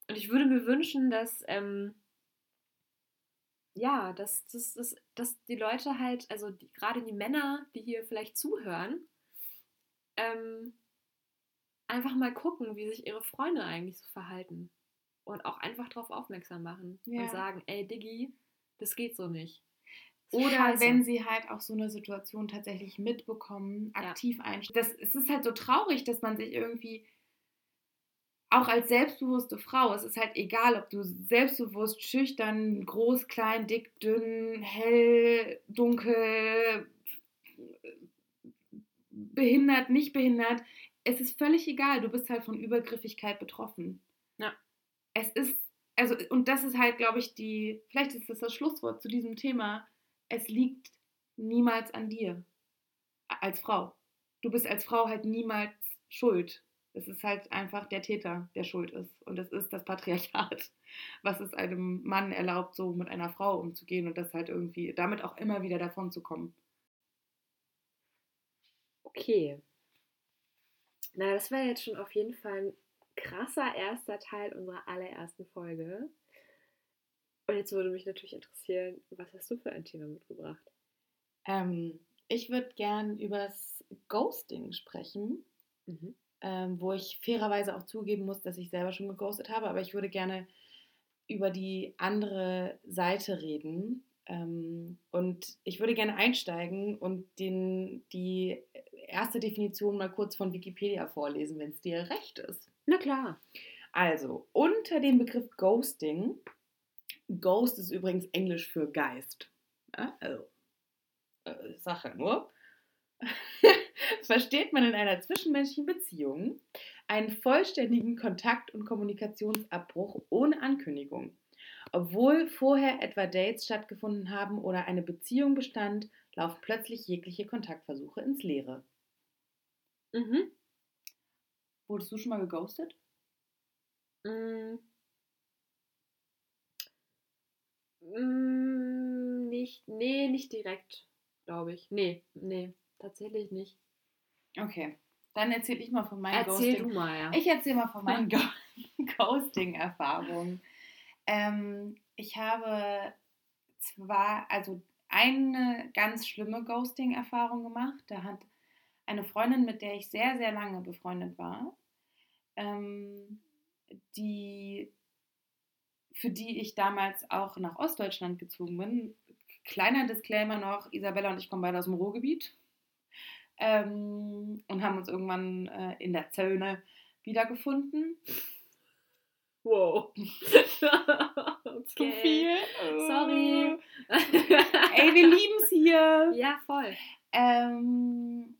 Und ich würde mir wünschen, dass, ähm, ja, dass, dass, dass, dass die Leute halt, also die, gerade die Männer, die hier vielleicht zuhören, ähm, einfach mal gucken, wie sich ihre Freunde eigentlich so verhalten. Und auch einfach darauf aufmerksam machen ja. und sagen, ey Diggi, das geht so nicht. Oder Scheiße. wenn sie halt auch so eine Situation tatsächlich mitbekommen, aktiv ja. einstellen. es ist halt so traurig, dass man sich irgendwie auch als selbstbewusste Frau, es ist halt egal, ob du selbstbewusst, schüchtern, groß, klein, dick, dünn, hell, dunkel, behindert, nicht behindert, es ist völlig egal, du bist halt von Übergriffigkeit betroffen. Ja. Es ist, also, und das ist halt, glaube ich, die, vielleicht ist das das Schlusswort zu diesem Thema, es liegt niemals an dir als Frau. Du bist als Frau halt niemals schuld. Es ist halt einfach der Täter, der schuld ist. Und es ist das Patriarchat, was es einem Mann erlaubt, so mit einer Frau umzugehen und das halt irgendwie damit auch immer wieder davon zu kommen. Okay. Na, das war jetzt schon auf jeden Fall ein krasser erster Teil unserer allerersten Folge. Und jetzt würde mich natürlich interessieren, was hast du für ein Thema mitgebracht? Ähm, ich würde gern übers Ghosting sprechen, Mhm. ähm, wo ich fairerweise auch zugeben muss, dass ich selber schon geghostet habe, aber ich würde gerne über die andere Seite reden. Ähm, und ich würde gerne einsteigen und den, die erste Definition mal kurz von Wikipedia vorlesen, wenn es dir recht ist. Na klar. Also, unter dem Begriff Ghosting, Ghost ist übrigens Englisch für Geist. Ja, also, äh, Sache nur. Versteht man in einer zwischenmenschlichen Beziehung einen vollständigen Kontakt- und Kommunikationsabbruch ohne Ankündigung. Obwohl vorher etwa Dates stattgefunden haben oder eine Beziehung bestand, laufen plötzlich jegliche Kontaktversuche ins Leere. Mhm. Wurdest du schon mal geghostet? Mm. Mm, nicht, nee, nicht direkt, glaube ich. Nee, nee, tatsächlich nicht. Okay, dann erzähle ich mal von meinem Erzähl Ghosting. du mal, ja. Ich erzähle mal von meinen Ghosting-Erfahrungen. Ähm, ich habe zwar, also eine ganz schlimme Ghosting-Erfahrung gemacht. Da hat eine Freundin, mit der ich sehr, sehr lange befreundet war, ähm, die, für die ich damals auch nach Ostdeutschland gezogen bin. Kleiner Disclaimer noch, Isabella und ich kommen beide aus dem Ruhrgebiet ähm, und haben uns irgendwann äh, in der Zone wiedergefunden. wow. Zu viel. Sorry. Ey, wir lieben es hier. Ja, voll. Ähm,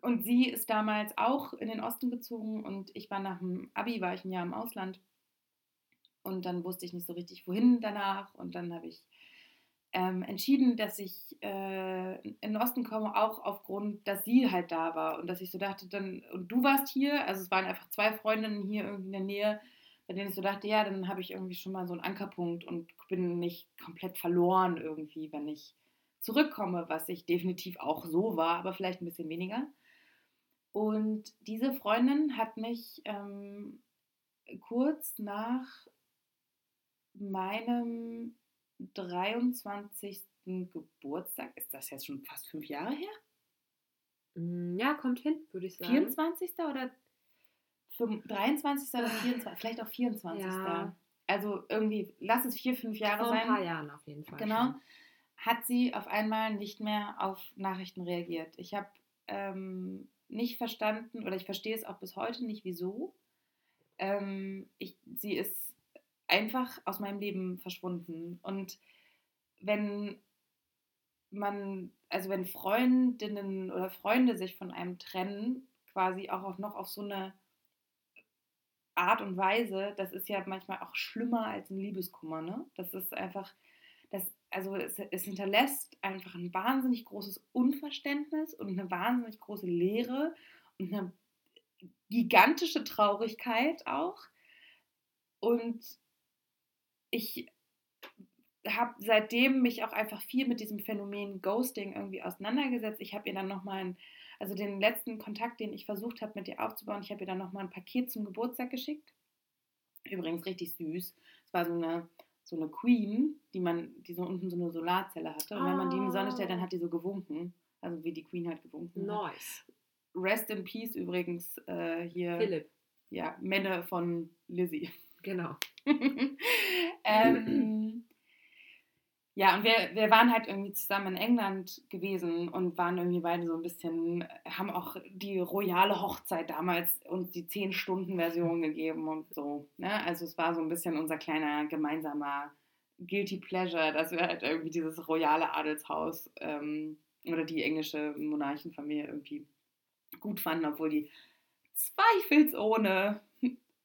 und sie ist damals auch in den Osten gezogen und ich war nach dem Abi, war ich ein Jahr im Ausland. Und dann wusste ich nicht so richtig, wohin danach. Und dann habe ich ähm, entschieden, dass ich äh, in den Osten komme, auch aufgrund, dass sie halt da war. Und dass ich so dachte, dann, und du warst hier, also es waren einfach zwei Freundinnen hier irgendwie in der Nähe, bei denen ich so dachte, ja, dann habe ich irgendwie schon mal so einen Ankerpunkt und bin nicht komplett verloren irgendwie, wenn ich zurückkomme, was ich definitiv auch so war, aber vielleicht ein bisschen weniger. Und diese Freundin hat mich ähm, kurz nach meinem 23. Geburtstag, ist das jetzt schon fast fünf Jahre her? Mm, Ja, kommt hin, würde ich sagen. 24. oder fünf- 23. oder 24. Vielleicht auch 24. Ja. Also irgendwie, lass es vier, fünf Jahre Vor ein sein. paar Jahren auf jeden Fall. Genau. schon. Hat sie auf einmal nicht mehr auf Nachrichten reagiert. Ich habe ähm, nicht verstanden oder ich verstehe es auch bis heute nicht, wieso. Ähm, ich, sie ist einfach aus meinem Leben verschwunden. Und wenn man, also wenn Freundinnen oder Freunde sich von einem trennen, quasi auch noch auf so eine Art und Weise, das ist ja manchmal auch schlimmer als ein Liebeskummer, ne? Das ist einfach, das, also es, es hinterlässt einfach ein wahnsinnig großes Unverständnis und eine wahnsinnig große Leere und eine gigantische Traurigkeit auch. Und ich habe seitdem mich auch einfach viel mit diesem Phänomen Ghosting irgendwie auseinandergesetzt. Ich habe ihr dann nochmal also den letzten Kontakt, den ich versucht habe mit ihr aufzubauen, ich habe ihr dann nochmal ein Paket zum Geburtstag geschickt. Übrigens richtig süß. Es war so eine, so eine Queen, die man, die so unten so eine Solarzelle hatte. Und wenn man die in die Sonne stellt, dann hat die so gewunken. Also wie die Queen halt gewunken hat. Nice. Rest in Peace übrigens äh, hier. Philipp, Ja, Männer von Lizzie. Genau. ähm, ja, und wir, wir waren halt irgendwie zusammen in England gewesen und waren irgendwie beide so ein bisschen, haben auch die royale Hochzeit damals uns die 10-Stunden-Version gegeben und so. Ne? Also es war so ein bisschen unser kleiner gemeinsamer Guilty Pleasure, dass wir halt irgendwie dieses royale Adelshaus ähm, oder die englische Monarchenfamilie irgendwie gut fanden, obwohl die zweifelsohne,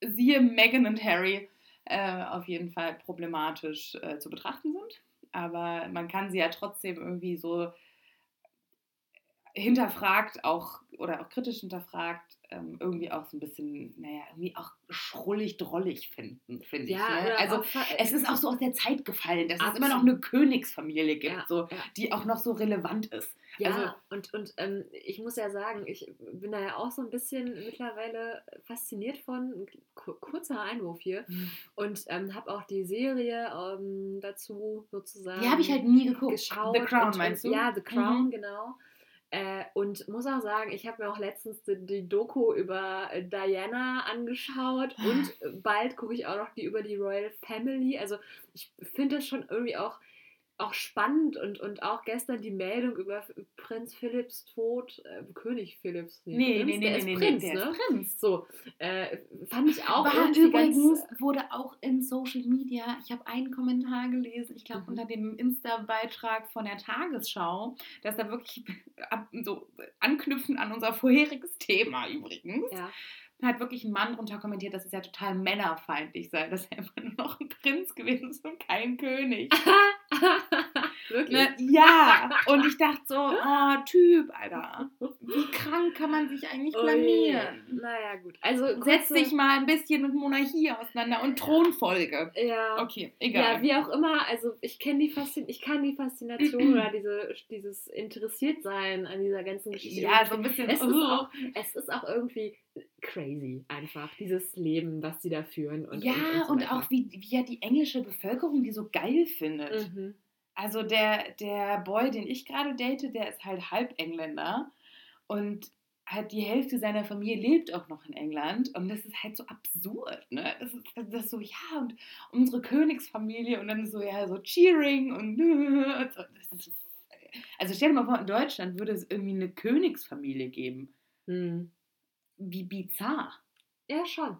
siehe Meghan und Harry, äh, auf jeden Fall problematisch äh, zu betrachten sind. Aber man kann sie ja trotzdem irgendwie so hinterfragt auch oder auch kritisch hinterfragt ähm, irgendwie auch so ein bisschen, naja, irgendwie auch schrullig, drollig finden, finde ich. Ne? Also auch es ist auch so aus der Zeit gefallen, dass es Absolut. immer noch eine Königsfamilie gibt, Ja, so, ja. die auch noch so relevant ist. Ja, also, und, und ähm, ich muss ja sagen, ich bin da ja auch so ein bisschen mittlerweile fasziniert von, kurzer Einwurf hier, mhm. und ähm, habe auch die Serie ähm, dazu sozusagen. Die habe ich halt nie geguckt. Geschaut The Crown, und, meinst du? Ja, The Crown, mhm. genau. Äh, und muss auch sagen, ich habe mir auch letztens die, die Doku über Diana angeschaut und äh, bald gucke ich auch noch die über die Royal Family. Also ich finde das schon irgendwie auch auch spannend und, und auch gestern die Meldung über Prinz Philipps Tod, äh, König Philipps. Nee, nee, nee, nee, nee, Prinz, nee, ne? Prinz. So, äh, fand ich auch War übrigens, ganz, wurde auch in Social Media, ich habe einen Kommentar gelesen, ich glaube mhm. unter dem Insta-Beitrag von der Tagesschau, dass da wirklich so anknüpfen an unser vorheriges Thema übrigens. Ja hat wirklich ein Mann drunter kommentiert, dass es ja total männerfeindlich sei, dass er immer nur noch ein Prinz gewesen ist und kein König. Wirklich? Ne? Ja, und ich dachte so, oh, Typ, Alter. Wie krank kann man sich eigentlich blamieren? Oh naja, gut. Also setz dich mal ein bisschen mit Monarchie auseinander und Thronfolge. Ja. Okay, egal. Ja, wie auch immer, also ich kenne die Faszination, ich kann die Faszination oder diese, dieses Interessiertsein an dieser ganzen Geschichte. Ja, so ein bisschen. Es, ist, auch, es ist auch irgendwie crazy einfach, dieses Leben, was sie da führen. Und, ja, und, und, so und auch wie, wie ja die englische Bevölkerung die so geil findet. Mhm. Also der, der Boy, den ich gerade date, der ist halt halb Engländer und halt die Hälfte seiner Familie lebt auch noch in England und das ist halt so absurd, ne? Das ist, das ist so, ja, und unsere Königsfamilie und dann so, ja, so Cheering und, und so. Ist, also stell dir mal vor, in Deutschland würde es irgendwie eine Königsfamilie geben. Hm. Wie bizarr. Ja, schon.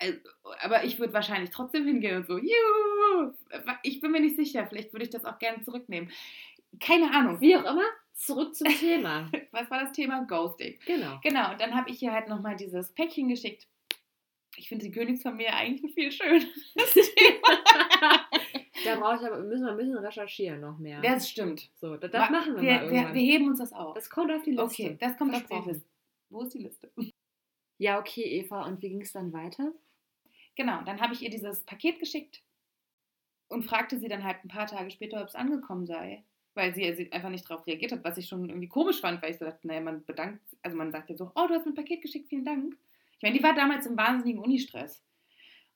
Also, aber ich würde wahrscheinlich trotzdem hingehen und so, juhu, ich bin mir nicht sicher, vielleicht würde ich das auch gerne zurücknehmen. Keine Ahnung. Wie auch immer, zurück zum Thema. Was war das Thema? Ghosting. Genau. Genau, und dann habe ich hier halt nochmal dieses Päckchen geschickt. Ich finde die Königsfamilie eigentlich ein viel schöneres Thema. da brauche ich aber, müssen wir ein bisschen recherchieren noch mehr. Das stimmt. So, das, das machen wir, wir mal irgendwann. Wir, wir heben uns das auf. Das kommt auf die Liste. Okay, das kommt auf die Liste. Wo ist die Liste? Ja, okay, Eva. Und wie ging es dann weiter? Genau, dann habe ich ihr dieses Paket geschickt und fragte sie dann halt ein paar Tage später, ob es angekommen sei. Weil sie, einfach nicht darauf reagiert hat, was ich schon irgendwie komisch fand, weil ich so dachte, naja, man bedankt, also man sagt ja so, oh, du hast mir ein Paket geschickt, vielen Dank. Ich meine, die war damals im wahnsinnigen Unistress.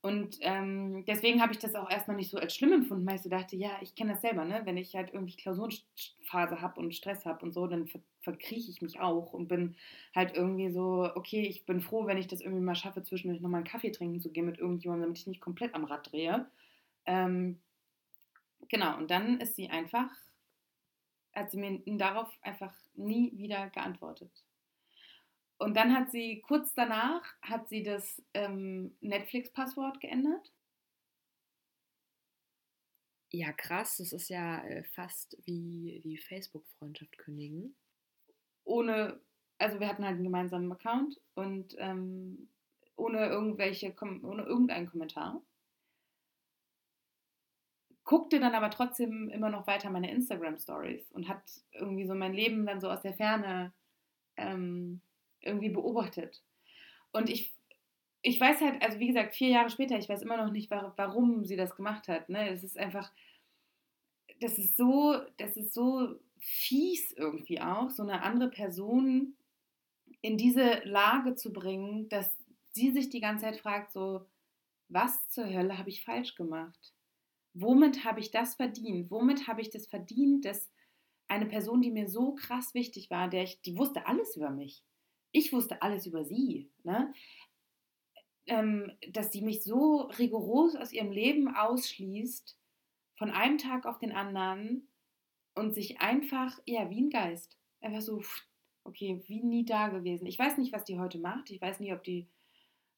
Und ähm, deswegen habe ich das auch erstmal nicht so als schlimm empfunden, weil ich so dachte, ja, ich kenne das selber, ne? Wenn ich halt irgendwie Klausurenphase habe und Stress habe und so, dann ver verkrieche ich mich auch und bin halt irgendwie so, okay, ich bin froh, wenn ich das irgendwie mal schaffe, zwischendurch nochmal einen Kaffee trinken zu gehen mit irgendjemandem, damit ich nicht komplett am Rad drehe. Ähm, genau, und dann ist sie einfach, hat sie mir darauf einfach nie wieder geantwortet. Und dann hat sie kurz danach hat sie das ähm, Netflix-Passwort geändert. Ja, krass. Das ist ja äh, fast wie die Facebook-Freundschaft kündigen. Ohne, also wir hatten halt einen gemeinsamen Account und ähm, ohne irgendwelche, ohne irgendeinen Kommentar. Guckte dann aber trotzdem immer noch weiter meine Instagram-Stories und hat irgendwie so mein Leben dann so aus der Ferne ähm, irgendwie beobachtet. Und ich, ich weiß halt, also wie gesagt, vier Jahre später, ich weiß immer noch nicht, warum sie das gemacht hat. Ne? Es ist einfach, das ist so, das ist so fies irgendwie auch, so eine andere Person in diese Lage zu bringen, dass sie sich die ganze Zeit fragt, so, was zur Hölle habe ich falsch gemacht? Womit habe ich das verdient? Womit habe ich das verdient, dass eine Person, die mir so krass wichtig war, der ich, die wusste alles über mich, ich wusste alles über sie, ne? Ähm, dass sie mich so rigoros aus ihrem Leben ausschließt, von einem Tag auf den anderen und sich einfach, ja, wie ein Geist, einfach so, okay, wie nie da gewesen. Ich weiß nicht, was die heute macht. Ich weiß nicht, ob die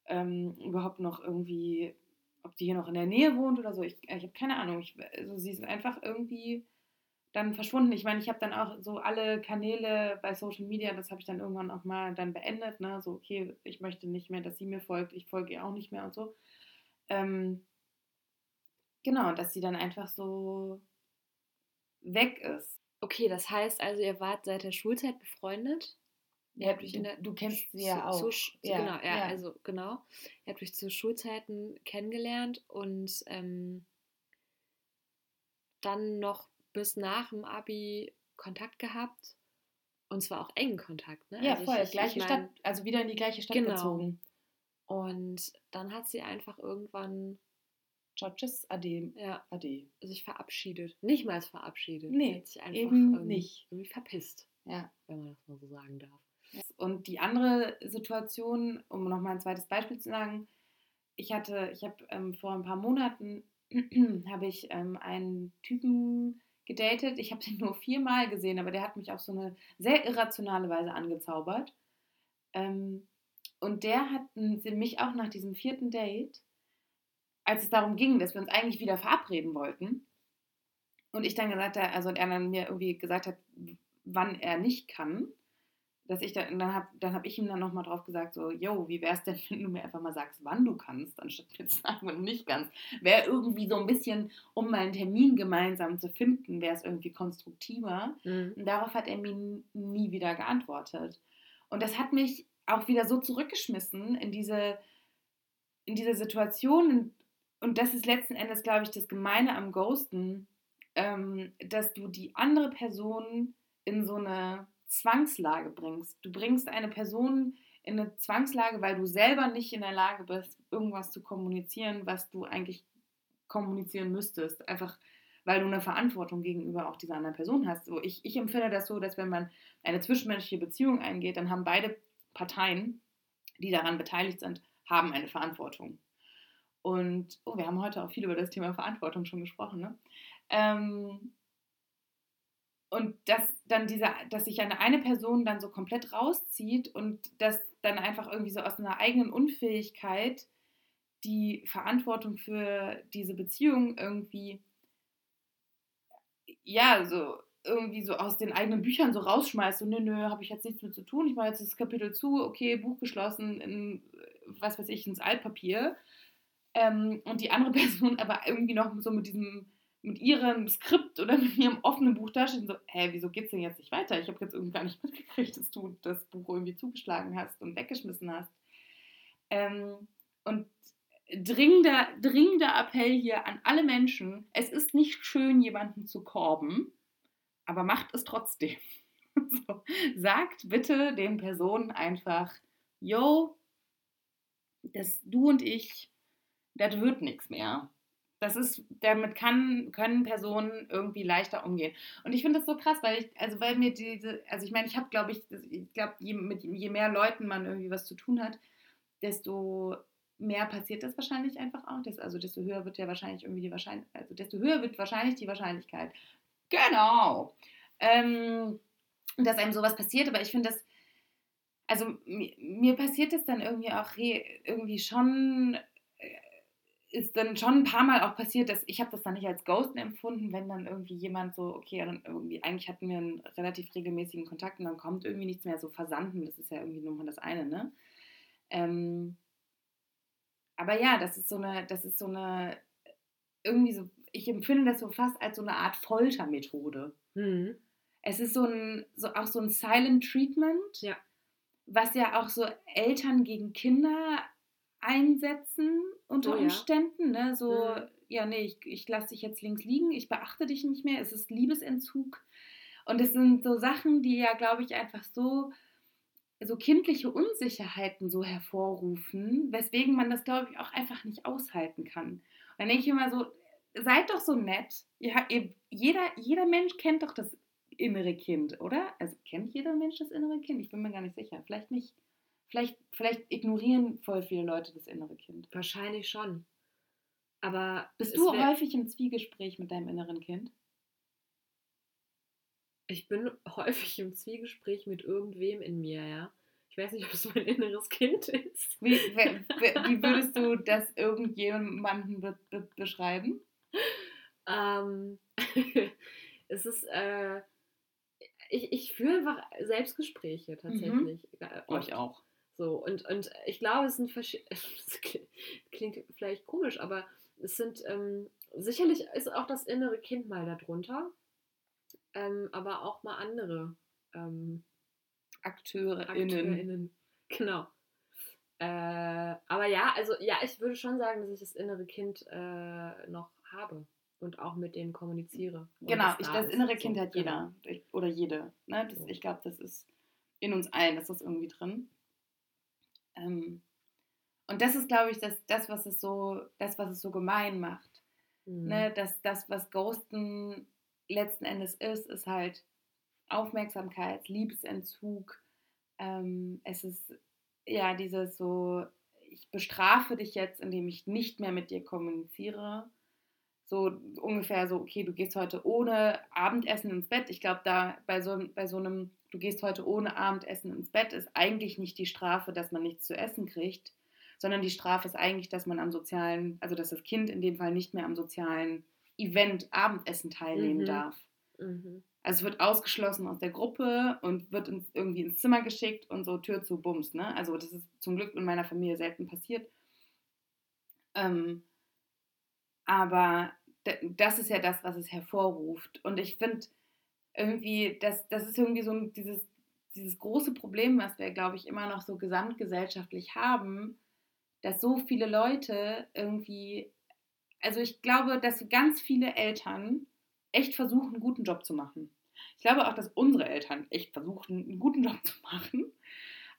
ähm, überhaupt noch irgendwie, ob die hier noch in der Nähe wohnt oder so. Ich, ich habe keine Ahnung. Ich, also sie ist einfach irgendwie dann verschwunden. Ich meine, ich habe dann auch so alle Kanäle bei Social Media, das habe ich dann irgendwann auch mal dann beendet. Ne? So, okay, ich möchte nicht mehr, dass sie mir folgt, ich folge ihr auch nicht mehr und so. Ähm, genau, dass sie dann einfach so weg ist. Okay, das heißt also, ihr wart seit der Schulzeit befreundet? Ja, du, du, kennst sie ja auch. So, ja, genau, ja, ja, also genau. Ihr habt euch zu Schulzeiten kennengelernt und ähm, dann noch bis nach dem Abi Kontakt gehabt Und zwar auch engen Kontakt, ne? Ja, also voll. Ich, ich, gleiche ich Stadt, mein, also wieder in die gleiche Stadt Genau. gezogen. Und dann hat sie einfach irgendwann tschüss, ade, ja, ade. sich verabschiedet. Nicht mal verabschiedet. Nee, sie hat sich einfach eben ähm, nicht. irgendwie verpisst, Ja. wenn man das mal so sagen darf. Und die andere Situation, um nochmal ein zweites Beispiel zu sagen, ich hatte, ich habe ähm, vor ein paar Monaten habe ich ähm, einen Typen gedatet. Ich habe ihn nur viermal gesehen, aber der hat mich auf so eine sehr irrationale Weise angezaubert. Ähm, und der hat mich auch nach diesem vierten Date, als es darum ging, dass wir uns eigentlich wieder verabreden wollten, und ich dann gesagt habe, also er dann mir irgendwie gesagt hat, wann er nicht kann, dass ich da, dann habe dann hab ich ihm dann nochmal drauf gesagt, so, yo, wie wär's denn, wenn du mir einfach mal sagst, wann du kannst, anstatt mir zu sagen, wann du nicht kannst. Wäre irgendwie so ein bisschen, um mal einen Termin gemeinsam zu finden, wäre es irgendwie konstruktiver. Und darauf hat er mir nie wieder geantwortet. Und das hat mich auch wieder so zurückgeschmissen in diese, in diese Situation. Und, und das ist letzten Endes, glaube ich, das Gemeine am Ghosten, ähm, dass du die andere Person in so eine Zwangslage bringst. Du bringst eine Person in eine Zwangslage, weil du selber nicht in der Lage bist, irgendwas zu kommunizieren, was du eigentlich kommunizieren müsstest. Einfach weil du eine Verantwortung gegenüber auch dieser anderen Person hast. So, ich, ich empfinde das so, dass wenn man eine zwischenmenschliche Beziehung eingeht, dann haben beide Parteien, die daran beteiligt sind, haben eine Verantwortung. Und oh, wir haben heute auch viel über das Thema Verantwortung schon gesprochen. Ne? Ähm, und dass dann diese, dass sich eine, eine Person dann so komplett rauszieht und das dann einfach irgendwie so aus einer eigenen Unfähigkeit die Verantwortung für diese Beziehung irgendwie, ja, so irgendwie so aus den eigenen Büchern so rausschmeißt, so, nö, nö, habe ich jetzt nichts mit zu tun, ich mache jetzt das Kapitel zu, okay, Buch geschlossen, in, was weiß ich, ins Altpapier. Ähm, und die andere Person aber irgendwie noch so mit diesem, mit ihrem Skript oder mit ihrem offenen Buch da steht und so, hä, wieso geht's denn jetzt nicht weiter? Ich habe jetzt irgendwie gar nicht mitgekriegt, dass du das Buch irgendwie zugeschlagen hast und weggeschmissen hast. Ähm, und dringender, dringender Appell hier an alle Menschen, es ist nicht schön, jemanden zu korben, aber macht es trotzdem. so, sagt bitte den Personen einfach, yo, das du und ich, das wird nichts mehr. Das ist, damit kann, können Personen irgendwie leichter umgehen. Und ich finde das so krass, weil ich, also weil mir diese, also ich meine, ich habe, glaube ich, ich glaube, je, je mehr Leuten man irgendwie was zu tun hat, desto mehr passiert das wahrscheinlich einfach auch. Das, also desto höher wird ja wahrscheinlich irgendwie die Wahrscheinlichkeit, also desto höher wird wahrscheinlich die Wahrscheinlichkeit. Genau. Ähm, dass einem sowas passiert, aber ich finde das, also mir, mir passiert das dann irgendwie auch irgendwie schon, ist dann schon ein paar Mal auch passiert, dass ich habe das dann nicht als Ghosten empfunden, wenn dann irgendwie jemand so, okay, dann irgendwie, eigentlich hatten wir einen relativ regelmäßigen Kontakt und dann kommt irgendwie nichts mehr so versanden, das ist ja irgendwie nur mal das eine, ne? Ähm, aber ja, das ist so eine, das ist so eine, irgendwie so, ich empfinde das so fast als so eine Art Foltermethode. Mhm. Es ist so ein, so auch so ein Silent Treatment, Ja. was ja auch so Eltern gegen Kinder einsetzen unter Oh ja. Umständen. Ne? So, Mhm. ja, nee, ich, ich lasse dich jetzt links liegen, ich beachte dich nicht mehr, es ist Liebesentzug. Und es sind so Sachen, die ja, glaube ich, einfach so, so kindliche Unsicherheiten so hervorrufen, weswegen man das, glaube ich, auch einfach nicht aushalten kann. Und dann denke ich immer so, seid doch so nett. Ja, ihr, jeder, jeder Mensch kennt doch das innere Kind, oder? Also kennt jeder Mensch das innere Kind? Ich bin mir gar nicht sicher. Vielleicht nicht. Vielleicht, vielleicht ignorieren voll viele Leute das innere Kind. Wahrscheinlich schon. Aber Bist du häufig im Zwiegespräch mit deinem inneren Kind? Ich bin häufig im Zwiegespräch mit irgendwem in mir, ja. Ich weiß nicht, ob es mein inneres Kind ist. Wie, wie, wie würdest du das irgendjemanden be be beschreiben? Ähm, es ist, äh, ich, ich führe einfach Selbstgespräche tatsächlich. äh, oft. auch. So, und, und ich glaube, es sind verschiedene, das klingt- vielleicht komisch, aber es sind, ähm, sicherlich ist auch das innere Kind mal darunter, ähm, aber auch mal andere ähm, AkteurInnen. AkteurInnen. Genau. Äh, aber ja, also ja, ich würde schon sagen, dass ich das innere Kind äh, noch habe. und auch mit denen kommuniziere. Genau, ich, das innere so, Kind hat genau. jeder oder jede. Ne? Das, so. Ich glaube, das ist in uns allen, das ist irgendwie drin. Ähm, und das ist, glaube ich, das, das, was es so, das, was es so gemein macht. Mhm. Ne? Das, das, was Ghosten letzten Endes ist, ist halt Aufmerksamkeit, Liebesentzug. Ähm, es ist ja dieses so, ich bestrafe dich jetzt, indem ich nicht mehr mit dir kommuniziere. So ungefähr so, okay, du gehst heute ohne Abendessen ins Bett. Ich glaube, da bei so, bei so einem, du gehst heute ohne Abendessen ins Bett, ist eigentlich nicht die Strafe, dass man nichts zu essen kriegt, sondern die Strafe ist eigentlich, dass man am sozialen, also dass das Kind in dem Fall nicht mehr am sozialen Event Abendessen teilnehmen mhm. darf. Mhm. Also es wird ausgeschlossen aus der Gruppe und wird ins, irgendwie ins Zimmer geschickt und so Tür zu Bums. Ne? Also das ist zum Glück in meiner Familie selten passiert. Ähm, aber das ist ja das, was es hervorruft. Und ich finde irgendwie, das, das ist irgendwie so dieses, dieses große Problem, was wir, glaube ich, immer noch so gesamtgesellschaftlich haben, dass so viele Leute irgendwie, also ich glaube, dass ganz viele Eltern echt versuchen, einen guten Job zu machen. Ich glaube auch, dass unsere Eltern echt versuchen, einen guten Job zu machen.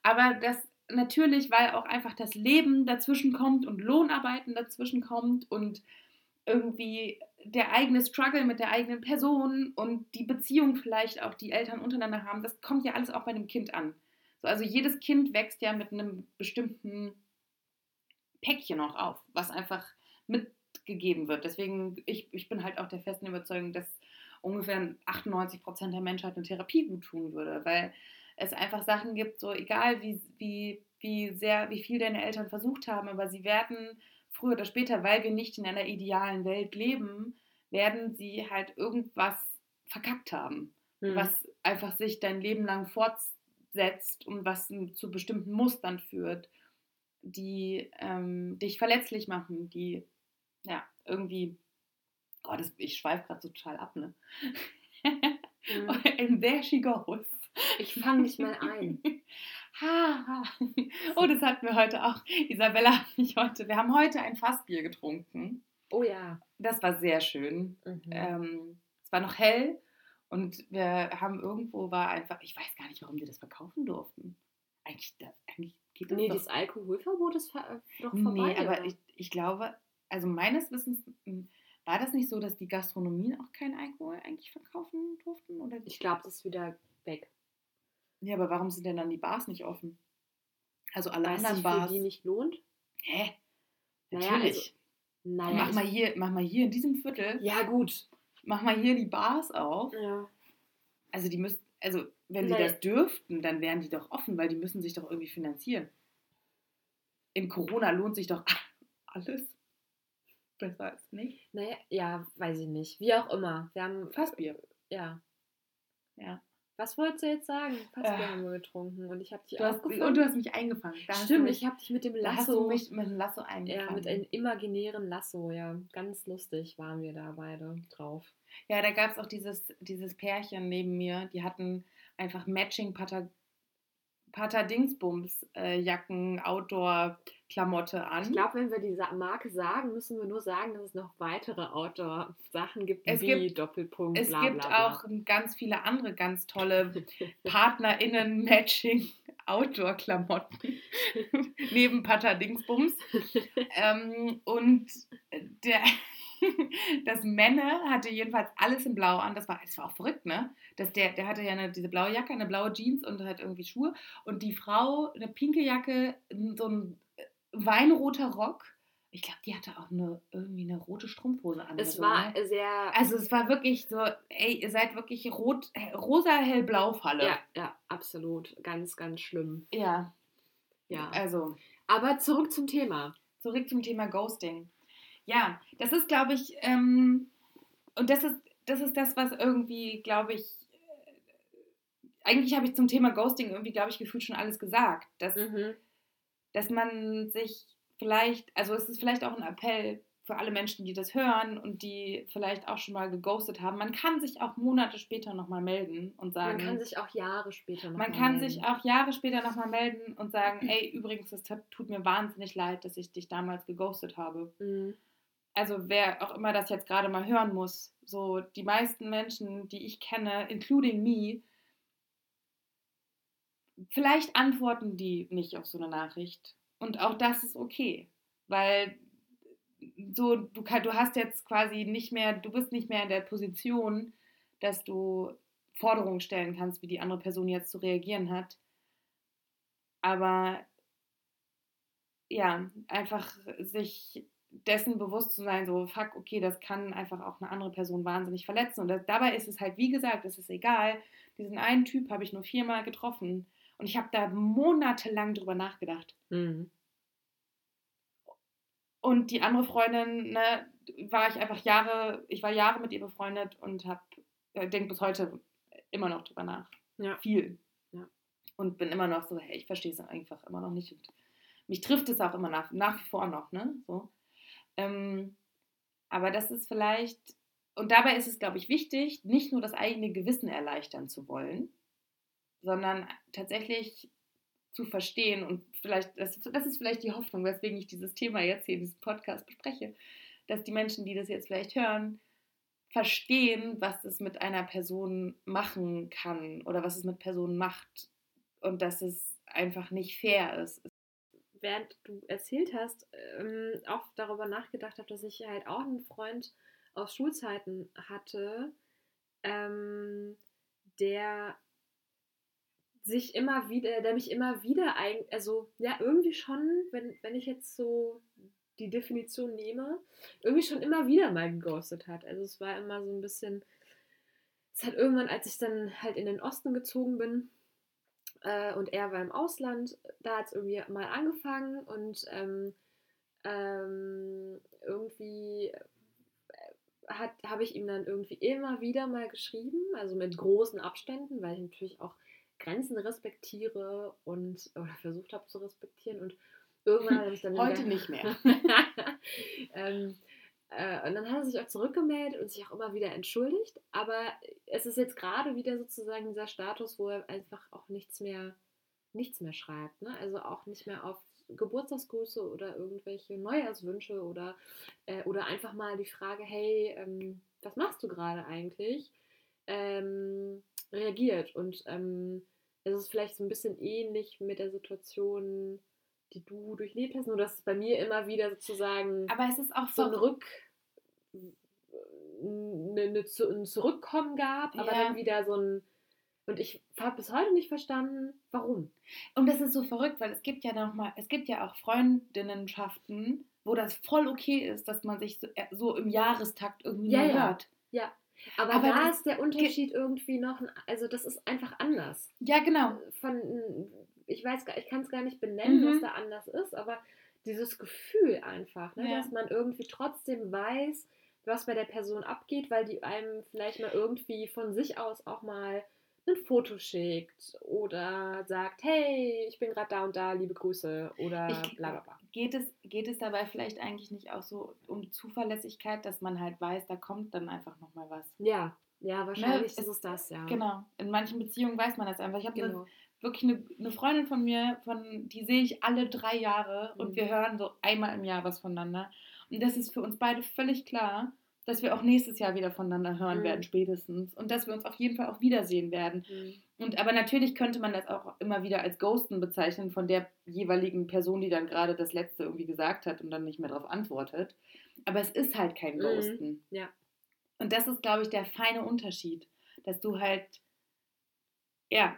Aber das natürlich, weil auch einfach das Leben dazwischen kommt und Lohnarbeiten dazwischen kommt und irgendwie der eigene Struggle mit der eigenen Person und die Beziehung vielleicht auch die Eltern untereinander haben, das kommt ja alles auch bei dem Kind an. So, also jedes Kind wächst ja mit einem bestimmten Päckchen auch auf, was einfach mitgegeben wird. Deswegen, ich, ich bin halt auch der festen Überzeugung, dass ungefähr 98 Prozent der Menschheit eine Therapie gut tun würde, weil es einfach Sachen gibt, so egal wie, wie, wie sehr, wie viel deine Eltern versucht haben, aber sie werden früher oder später, weil wir nicht in einer idealen Welt leben, werden sie halt irgendwas verkackt haben, mhm. was einfach sich dein Leben lang fortsetzt und was zu bestimmten Mustern führt, die ähm, dich verletzlich machen, die ja irgendwie Oh, das, ich schweife gerade so total ab, ne? Mhm. And there she goes. Ich fange dich mal ein. ha. Oh, das hatten wir heute auch. Isabella hat mich heute, wir haben heute ein Fassbier getrunken. Oh ja. Das war sehr schön. Mhm. Ähm, es war noch hell und wir haben irgendwo war einfach, ich weiß gar nicht, warum die das verkaufen durften. Eigentlich, da, eigentlich geht das Nee, doch. das Alkoholverbot ist ver doch vorbei. Nee, aber ich, ich glaube, also meines Wissens war das nicht so, dass die Gastronomien auch keinen Alkohol eigentlich verkaufen durften? Oder? Ich glaube, das ist wieder weg. Ja, aber warum sind denn dann die Bars nicht offen? Also alle Weil anderen sich Bars. Für die nicht lohnt? Hä? Naja, Natürlich. Also, naja, mach, mal hier, mach mal hier in diesem Viertel. Ja, gut. Mach mal hier die Bars auf. Ja. Also die müssen, also wenn sie das dürften, dann wären die doch offen, weil die müssen sich doch irgendwie finanzieren. In Corona lohnt sich doch alles besser als nicht. Naja, ja, weiß ich nicht. Wie auch immer. Wir haben. Fassbier. Ja. Ja. Was wolltest du jetzt sagen? Fassbier äh. haben wir getrunken und ich habe dich du Und du hast mich eingefangen. Da Stimmt, mich, ich habe dich mit dem Lasso. Hast du mich mit dem Lasso eingefangen. Ja, mit einem imaginären Lasso, ja. Ganz lustig waren wir da beide drauf. Ja, da gab es auch dieses, dieses Pärchen neben mir, die hatten einfach Matching Patagonia Pater Dingsbums äh, Jacken, Outdoor-Klamotte an. Ich glaube, wenn wir diese Marke sagen, müssen wir nur sagen, dass es noch weitere Outdoor-Sachen gibt, es wie gibt, Doppelpunkt. Es bla, gibt bla, bla. auch ganz viele andere ganz tolle PartnerInnen-Matching Outdoor-Klamotten neben Pater Dingsbums. ähm, und der das Männer hatte jedenfalls alles in Blau an. Das war, das war auch verrückt, ne? Das, der, der hatte ja eine, diese blaue Jacke, eine blaue Jeans und halt irgendwie Schuhe. Und die Frau, eine pinke Jacke, so ein äh, weinroter Rock. Ich glaube, die hatte auch eine, irgendwie eine rote Strumpfhose an. Es so, war ne? sehr. Also es war wirklich so, ey, ihr seid wirklich rot, rosa, hellblau Falle. Ja, ja, absolut. Ganz, ganz schlimm. Ja. Ja. Also. Aber zurück zum Thema. Zurück zum Thema Ghosting. Ja, das ist, glaube ich, ähm, und das ist, das ist das, was irgendwie, glaube ich, äh, eigentlich habe ich zum Thema Ghosting irgendwie, glaube ich, gefühlt schon alles gesagt. Dass, mhm. dass man sich vielleicht, also es ist vielleicht auch ein Appell für alle Menschen, die das hören und die vielleicht auch schon mal geghostet haben. Man kann sich auch Monate später nochmal melden und sagen. Man kann sich auch Jahre später nochmal melden. Man kann sich auch Jahre später nochmal melden und sagen, ey, übrigens, es tut mir wahnsinnig leid, dass ich dich damals geghostet habe. Mhm. Also wer auch immer das jetzt gerade mal hören muss, so die meisten Menschen, die ich kenne, including me, vielleicht antworten die nicht auf so eine Nachricht. Und auch das ist okay, weil so du, du hast jetzt quasi nicht mehr, du bist nicht mehr in der Position, dass du Forderungen stellen kannst, wie die andere Person jetzt zu reagieren hat. Aber ja, einfach sich dessen bewusst zu sein, so, fuck, okay, das kann einfach auch eine andere Person wahnsinnig verletzen. Und das, dabei ist es halt, wie gesagt, es ist egal. Diesen einen Typ habe ich nur viermal getroffen. Und ich habe da monatelang drüber nachgedacht. Mhm. Und die andere Freundin, ne, war ich einfach Jahre, ich war Jahre mit ihr befreundet und habe, äh, denke bis heute immer noch drüber nach. Ja. Viel. Ja. Und bin immer noch so, hey, ich verstehe es einfach immer noch nicht. Und mich trifft es auch immer nach, nach wie vor noch, ne? So. Ähm, aber das ist vielleicht, und dabei ist es, glaube ich, wichtig, nicht nur das eigene Gewissen erleichtern zu wollen, sondern tatsächlich zu verstehen und vielleicht, das, das ist vielleicht die Hoffnung, weswegen ich dieses Thema jetzt hier in diesem Podcast bespreche, dass die Menschen, die das jetzt vielleicht hören, verstehen, was es mit einer Person machen kann oder was es mit Personen macht und dass es einfach nicht fair ist. Während du erzählt hast, ähm, auch darüber nachgedacht habe, dass ich halt auch einen Freund aus Schulzeiten hatte, ähm, der sich immer wieder, der mich immer wieder, also ja, irgendwie schon, wenn, wenn ich jetzt so die Definition nehme, irgendwie schon immer wieder mal geghostet hat. Also es war immer so ein bisschen, es hat irgendwann, als ich dann halt in den Osten gezogen bin äh, und er war im Ausland, da hat es irgendwie mal angefangen und ähm, ähm, irgendwie äh, habe ich ihm dann irgendwie immer wieder mal geschrieben, also mit großen Abständen, weil ich natürlich auch Grenzen respektiere und oder versucht habe zu respektieren und irgendwann habe ich dann heute nicht mehr. ähm, äh, und dann hat er sich auch zurückgemeldet und sich auch immer wieder entschuldigt, aber es ist jetzt gerade wieder sozusagen dieser Status, wo er einfach auch nichts mehr nichts mehr schreibt, ne? Also auch nicht mehr auf Geburtstagsgrüße oder irgendwelche Neujahrswünsche oder, äh, oder einfach mal die Frage, hey, ähm, was machst du gerade eigentlich? Ähm, reagiert. Und ähm, es ist vielleicht so ein bisschen ähnlich mit der Situation, die du durchlebt hast, nur dass es bei mir immer wieder sozusagen Aber es ist auch so ein Rück eine, eine, ein Zurückkommen gab, aber ja. dann wieder so ein und ich habe bis heute nicht verstanden, warum. Und das ist so verrückt, weil es gibt ja noch mal, es gibt ja auch Freundinnenschaften, wo das voll okay ist, dass man sich so, äh, so im Jahrestakt irgendwie ja, ja. hört. Ja, aber, aber da ist der Unterschied irgendwie noch, also das ist einfach anders. Ja, genau. Von, ich weiß gar, ich kann es gar nicht benennen, mhm. was da anders ist, aber dieses Gefühl einfach, ne, ja. dass man irgendwie trotzdem weiß, was bei der Person abgeht, weil die einem vielleicht mal irgendwie von sich aus auch mal ein Foto schickt oder sagt, hey, ich bin gerade da und da, liebe Grüße oder bla bla bla. Geht es, geht es dabei vielleicht eigentlich nicht auch so um Zuverlässigkeit, dass man halt weiß, da kommt dann einfach nochmal was? Ja, ja, wahrscheinlich ne? ist es das, ja. Genau. In manchen Beziehungen weiß man das einfach. Ich habe genau. Wirklich eine, eine, Freundin von mir, von, die sehe ich alle drei Jahre mhm. und wir hören so einmal im Jahr was voneinander. Und das ist für uns beide völlig klar dass wir auch nächstes Jahr wieder voneinander hören mhm. werden, spätestens. Und dass wir uns auf jeden Fall auch wiedersehen werden. Mhm. Und aber natürlich könnte man das auch immer wieder als Ghosten bezeichnen von der jeweiligen Person, die dann gerade das letzte irgendwie gesagt hat und dann nicht mehr darauf antwortet. Aber es ist halt kein mhm. Ghosten. Mhm. Ja. Und das ist, glaube ich, der feine Unterschied, dass du halt, ja,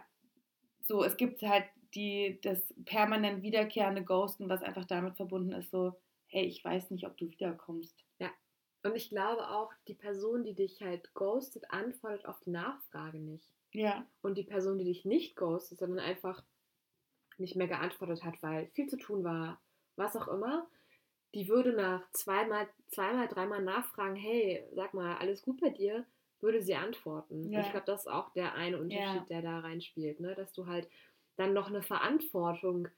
so, es gibt halt die, das permanent wiederkehrende Ghosten, was einfach damit verbunden ist, so, hey, ich weiß nicht, ob du wiederkommst. Und ich glaube auch, die Person, die dich halt ghostet, antwortet auf die Nachfrage nicht. Ja. Und die Person, die dich nicht ghostet, sondern einfach nicht mehr geantwortet hat, weil viel zu tun war, was auch immer, die würde nach zweimal, zweimal, dreimal nachfragen, hey, sag mal, alles gut bei dir, würde sie antworten. Ja. Ich glaube, das ist auch der eine Unterschied, ja. der da reinspielt, ne? dass du halt dann noch eine Verantwortung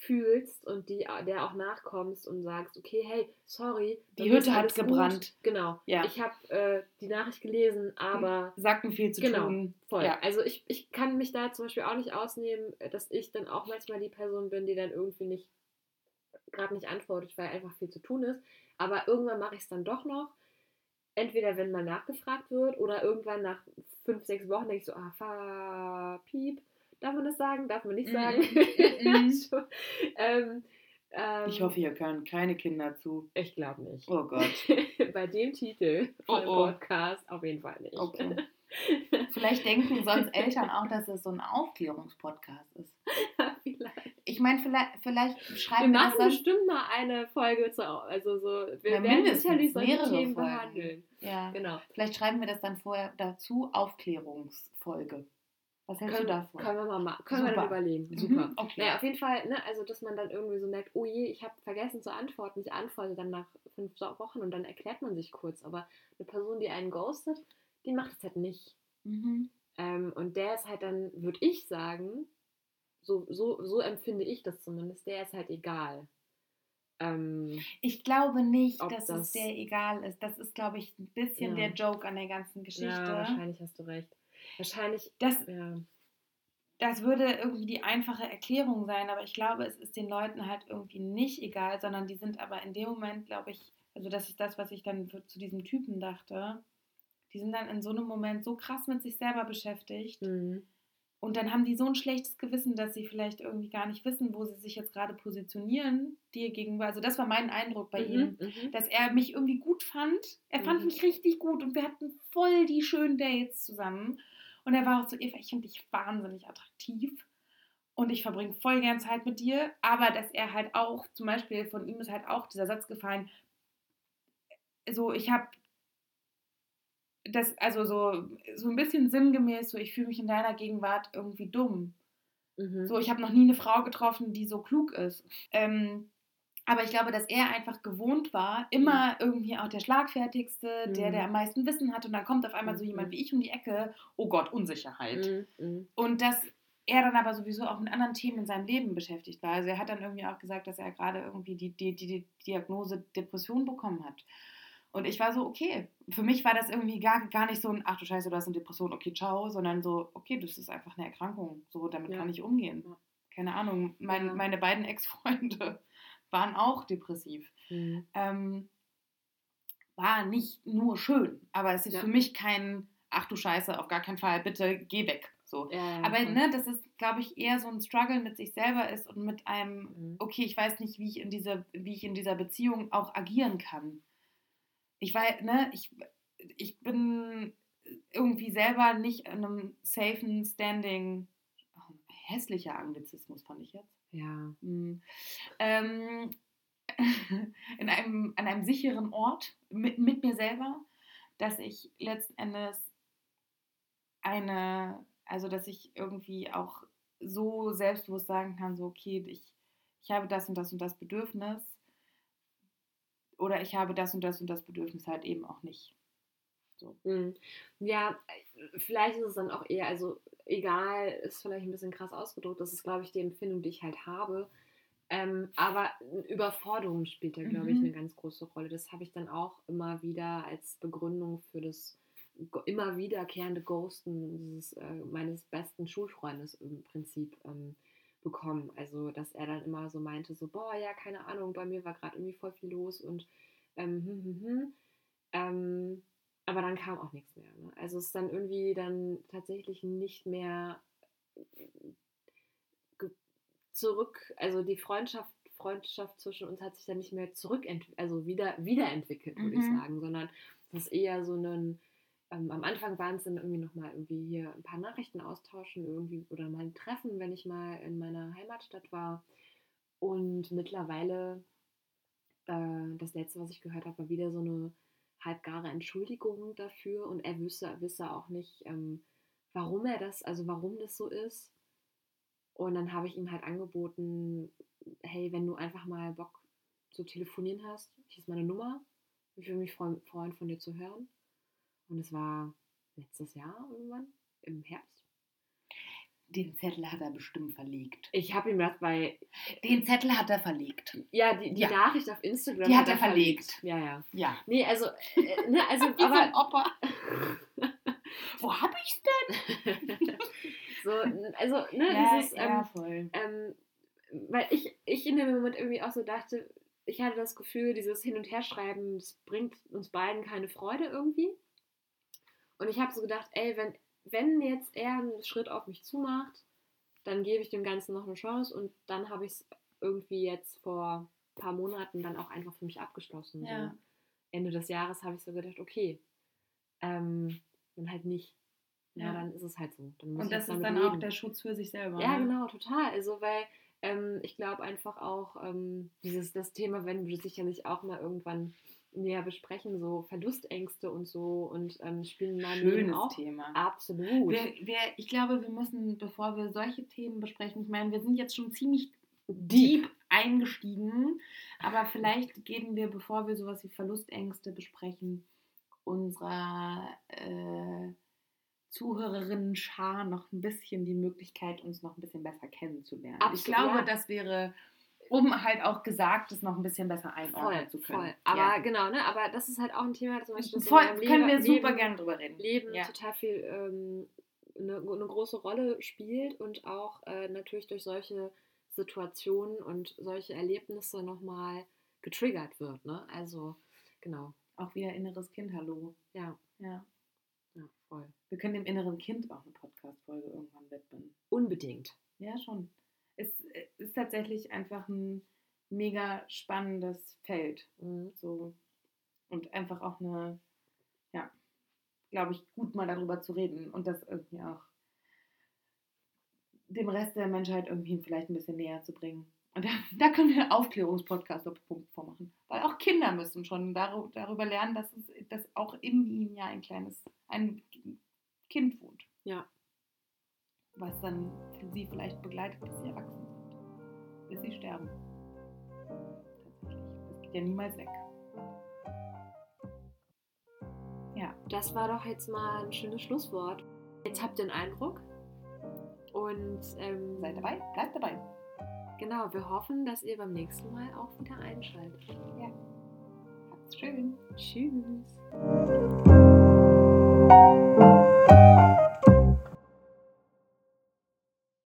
fühlst und die, der auch nachkommst und sagst, okay, hey, sorry, die Hütte hat gebrannt. Gut. Genau. Ja. Ich habe äh, die Nachricht gelesen, aber Sacken viel zu genau, tun. Voll. Ja. Also ich, ich kann mich da zum Beispiel auch nicht ausnehmen, dass ich dann auch manchmal die Person bin, die dann irgendwie nicht gerade nicht antwortet, weil einfach viel zu tun ist. Aber irgendwann mache ich es dann doch noch. Entweder wenn mal nachgefragt wird oder irgendwann nach fünf, sechs Wochen denke ich so, ah, fa, piep, darf man das sagen, darf man nicht Mhm. sagen. So, ähm, ähm, Ich hoffe, hier hören keine Kinder zu. Ich glaube nicht. Oh Gott. Bei dem Titel von Oh, oh. Podcast auf jeden Fall nicht. Okay. Vielleicht denken sonst Eltern auch, dass es so ein Aufklärungspodcast ist. Vielleicht. Ich meine, vielleicht, vielleicht Wir schreiben wir das machen dann. bestimmt mal eine Folge zu, also so, wir Ja, werden sicherlich solche mehrere Themen Folgen. behandeln. Ja. Genau. Vielleicht schreiben wir das dann vorher dazu. Aufklärungsfolge. Was hältst Können, du davon? können wir mal machen. Können wir Super. dann überlegen. Mhm, Super. Okay. Naja, auf jeden Fall, ne, also dass man dann irgendwie so merkt, oh je, ich habe vergessen zu antworten. Ich antworte dann nach fünf Wochen und dann erklärt man sich kurz. Aber eine Person, die einen ghostet, die macht es halt nicht. Mhm. Ähm, und der ist halt dann, würde ich sagen, so, so, so empfinde ich das zumindest, der ist halt egal. Ähm, Ich glaube nicht, dass das- es der egal ist. Das ist, glaube ich, ein bisschen Ja. der Joke an der ganzen Geschichte. ja, wahrscheinlich hast du recht. Wahrscheinlich, Das, ja. das würde irgendwie die einfache Erklärung sein, aber ich glaube, es ist den Leuten halt irgendwie nicht egal, sondern die sind aber in dem Moment, glaube ich, also das ist das, was ich dann zu diesem Typen dachte, die sind dann in so einem Moment so krass mit sich selber beschäftigt Mhm. Und dann haben die so ein schlechtes Gewissen, dass sie vielleicht irgendwie gar nicht wissen, wo sie sich jetzt gerade positionieren dir gegenüber. Also das war mein Eindruck bei ihm. Mhm, mhm. dass er mich irgendwie gut fand. Er fand Mhm. mich richtig gut und wir hatten voll die schönen Dates zusammen. Und er war auch so, Eva, ich finde dich wahnsinnig attraktiv und ich verbringe voll gern Zeit mit dir. Aber dass er halt auch, zum Beispiel von ihm ist halt auch dieser Satz gefallen, so, ich habe das, also so, so ein bisschen sinngemäß, so, ich fühle mich in deiner Gegenwart irgendwie dumm. Mhm. So, ich habe noch nie eine Frau getroffen, die so klug ist. Ähm, aber ich glaube, dass er einfach gewohnt war, immer irgendwie auch der Schlagfertigste, der, Mhm. der am meisten Wissen hat. Und dann kommt auf einmal so Mhm. jemand wie ich um die Ecke. Oh Gott, Unsicherheit. Mhm, mhm. Und dass er dann aber sowieso auch mit anderen Themen in seinem Leben beschäftigt war. Also er hat dann irgendwie auch gesagt, dass er gerade irgendwie die, die, die, die Diagnose Depression bekommen hat. Und ich war so, okay. Für mich war das irgendwie gar, gar nicht so ein, ach du Scheiße, du hast eine Depression, okay, ciao, sondern so, okay, das ist einfach eine Erkrankung. So, damit Ja. kann ich umgehen. Ja. Keine Ahnung. Mein, Ja. Meine beiden Ex-Freunde waren auch depressiv. Mhm. Ähm, war nicht nur schön, aber es ist für mich kein, ach du Scheiße, auf gar keinen Fall, bitte geh weg. So. Ja, Aber ne, das ist, glaube ich, eher so ein Struggle mit sich selber ist und mit einem, Mhm. okay, ich weiß nicht, wie ich in dieser, wie ich in dieser Beziehung auch agieren kann. Ich weiß, ne, ich, ich bin irgendwie selber nicht in einem safen Standing. Oh, hässlicher Anglizismus fand ich jetzt. Ja. Hm. Ähm, in einem, an einem sicheren Ort mit, mit mir selber, dass ich letzten Endes eine, also dass ich irgendwie auch so selbstbewusst sagen kann, so okay, ich, ich habe das und das und das Bedürfnis oder ich habe das und das und das Bedürfnis halt eben auch nicht. So. Mhm. Ja, vielleicht ist es dann auch eher, also egal, ist vielleicht ein bisschen krass ausgedrückt, das ist, glaube ich, die Empfindung, die ich halt habe. Ähm, aber Überforderung spielt da, glaube ich, Mhm. eine ganz große Rolle. Das habe ich dann auch immer wieder als Begründung für das immer wiederkehrende Ghosten dieses, äh, meines besten Schulfreundes im Prinzip ähm, bekommen. Also, dass er dann immer so meinte, so, boah, ja, keine Ahnung, bei mir war gerade irgendwie voll viel los und ähm, hm, hm, hm. Ähm, aber dann kam auch nichts mehr. Ne? Also es ist dann irgendwie dann tatsächlich nicht mehr ge- zurück, also die Freundschaft, Freundschaft zwischen uns hat sich dann nicht mehr zurückentwickelt, also wieder, wiederentwickelt, würde ich Mhm. sagen, sondern es ist eher so ein, ähm, am Anfang waren es dann irgendwie nochmal irgendwie hier ein paar Nachrichten austauschen, irgendwie oder mal ein Treffen, wenn ich mal in meiner Heimatstadt war. Und mittlerweile, äh, das letzte, was ich gehört habe, war wieder so eine halbgare Entschuldigung dafür und er wüsste, wisse auch nicht, ähm, warum er das, also warum das so ist. Und dann habe ich ihm halt angeboten, hey, wenn du einfach mal Bock zu telefonieren hast, hier ist meine Nummer. Ich würde mich freuen, freuen, von dir zu hören. Und es war letztes Jahr irgendwann, im Herbst. Den Zettel hat er bestimmt verlegt. Ich habe ihm das bei, Den Zettel hat er verlegt. ja, die, die Ja. Nachricht auf Instagram. Die hat er verlegt. Ja, ja. Ja. Nee, also, äh, ne, also, Wie so aber, Opa. Wo hab ich's denn? so, also, ne, dieses, ähm, voll. ähm, weil ich, ich in dem Moment irgendwie auch so dachte, ich hatte das Gefühl, dieses Hin- und Herschreiben, das bringt uns beiden keine Freude irgendwie. Und ich habe so gedacht, ey, wenn, wenn jetzt er einen Schritt auf mich zumacht, dann gebe ich dem Ganzen noch eine Chance und dann habe ich es irgendwie jetzt vor ein paar Monaten dann auch einfach für mich abgeschlossen. Ja. So. Ende des Jahres habe ich so gedacht, okay, ähm, dann halt nicht. Ja, Ja. dann ist es halt so. Und das ist dann auch leben. der Schutz für sich selber. Ja, ne? genau, total. Also, weil ähm, ich glaube einfach auch, ähm, dieses, das Thema werden wir sicherlich auch mal irgendwann näher besprechen, so Verlustängste und so und ähm, spielen Leben Schönes auch. Thema. Absolut. Wir, wir, ich glaube, wir müssen, bevor wir solche Themen besprechen, ich meine, wir sind jetzt schon ziemlich deep eingestiegen, aber vielleicht geben wir, bevor wir sowas wie Verlustängste besprechen, unserer äh, Zuhörerinnen-Schar noch ein bisschen die Möglichkeit, uns noch ein bisschen besser kennenzulernen. ich Absolut, glaube, ja. das wäre, um halt auch Gesagtes noch ein bisschen besser voll, einordnen zu können. voll. Aber ja. genau, ne? Aber das ist halt auch ein Thema, zum Beispiel, das Voll, in können wir Leben, super Leben, gerne drüber reden. Leben Ja. total viel ähm, eine, eine große Rolle spielt und auch äh, natürlich durch solche Situationen und solche Erlebnisse nochmal getriggert wird. Ne? Also, genau. Auch wieder inneres Kind, hallo. Ja, Ja. ja, voll. Wir können dem inneren Kind auch eine Podcast-Folge irgendwann widmen. Unbedingt. Ja, schon. Ist tatsächlich einfach ein mega spannendes Feld. Mhm. So. Und einfach auch eine, ja, glaube ich, gut mal darüber zu reden und das irgendwie auch dem Rest der Menschheit irgendwie vielleicht ein bisschen näher zu bringen. Und da, da können wir einen Aufklärungspodcast auf Punkt vormachen. Weil auch Kinder müssen schon darüber lernen, dass, es, dass auch in ihnen ja ein kleines, ein Kind wohnt. Ja. Was dann für sie vielleicht begleitet, bis sie erwachsen sind. Bis sie sterben. Tatsächlich. Das geht ja niemals weg. Ja. Das war doch jetzt mal ein schönes Schlusswort. Jetzt habt ihr einen Eindruck. Und ähm, Seid dabei, bleibt dabei. Genau, wir hoffen, dass ihr beim nächsten Mal auch wieder einschaltet. Habt's schön. Tschüss.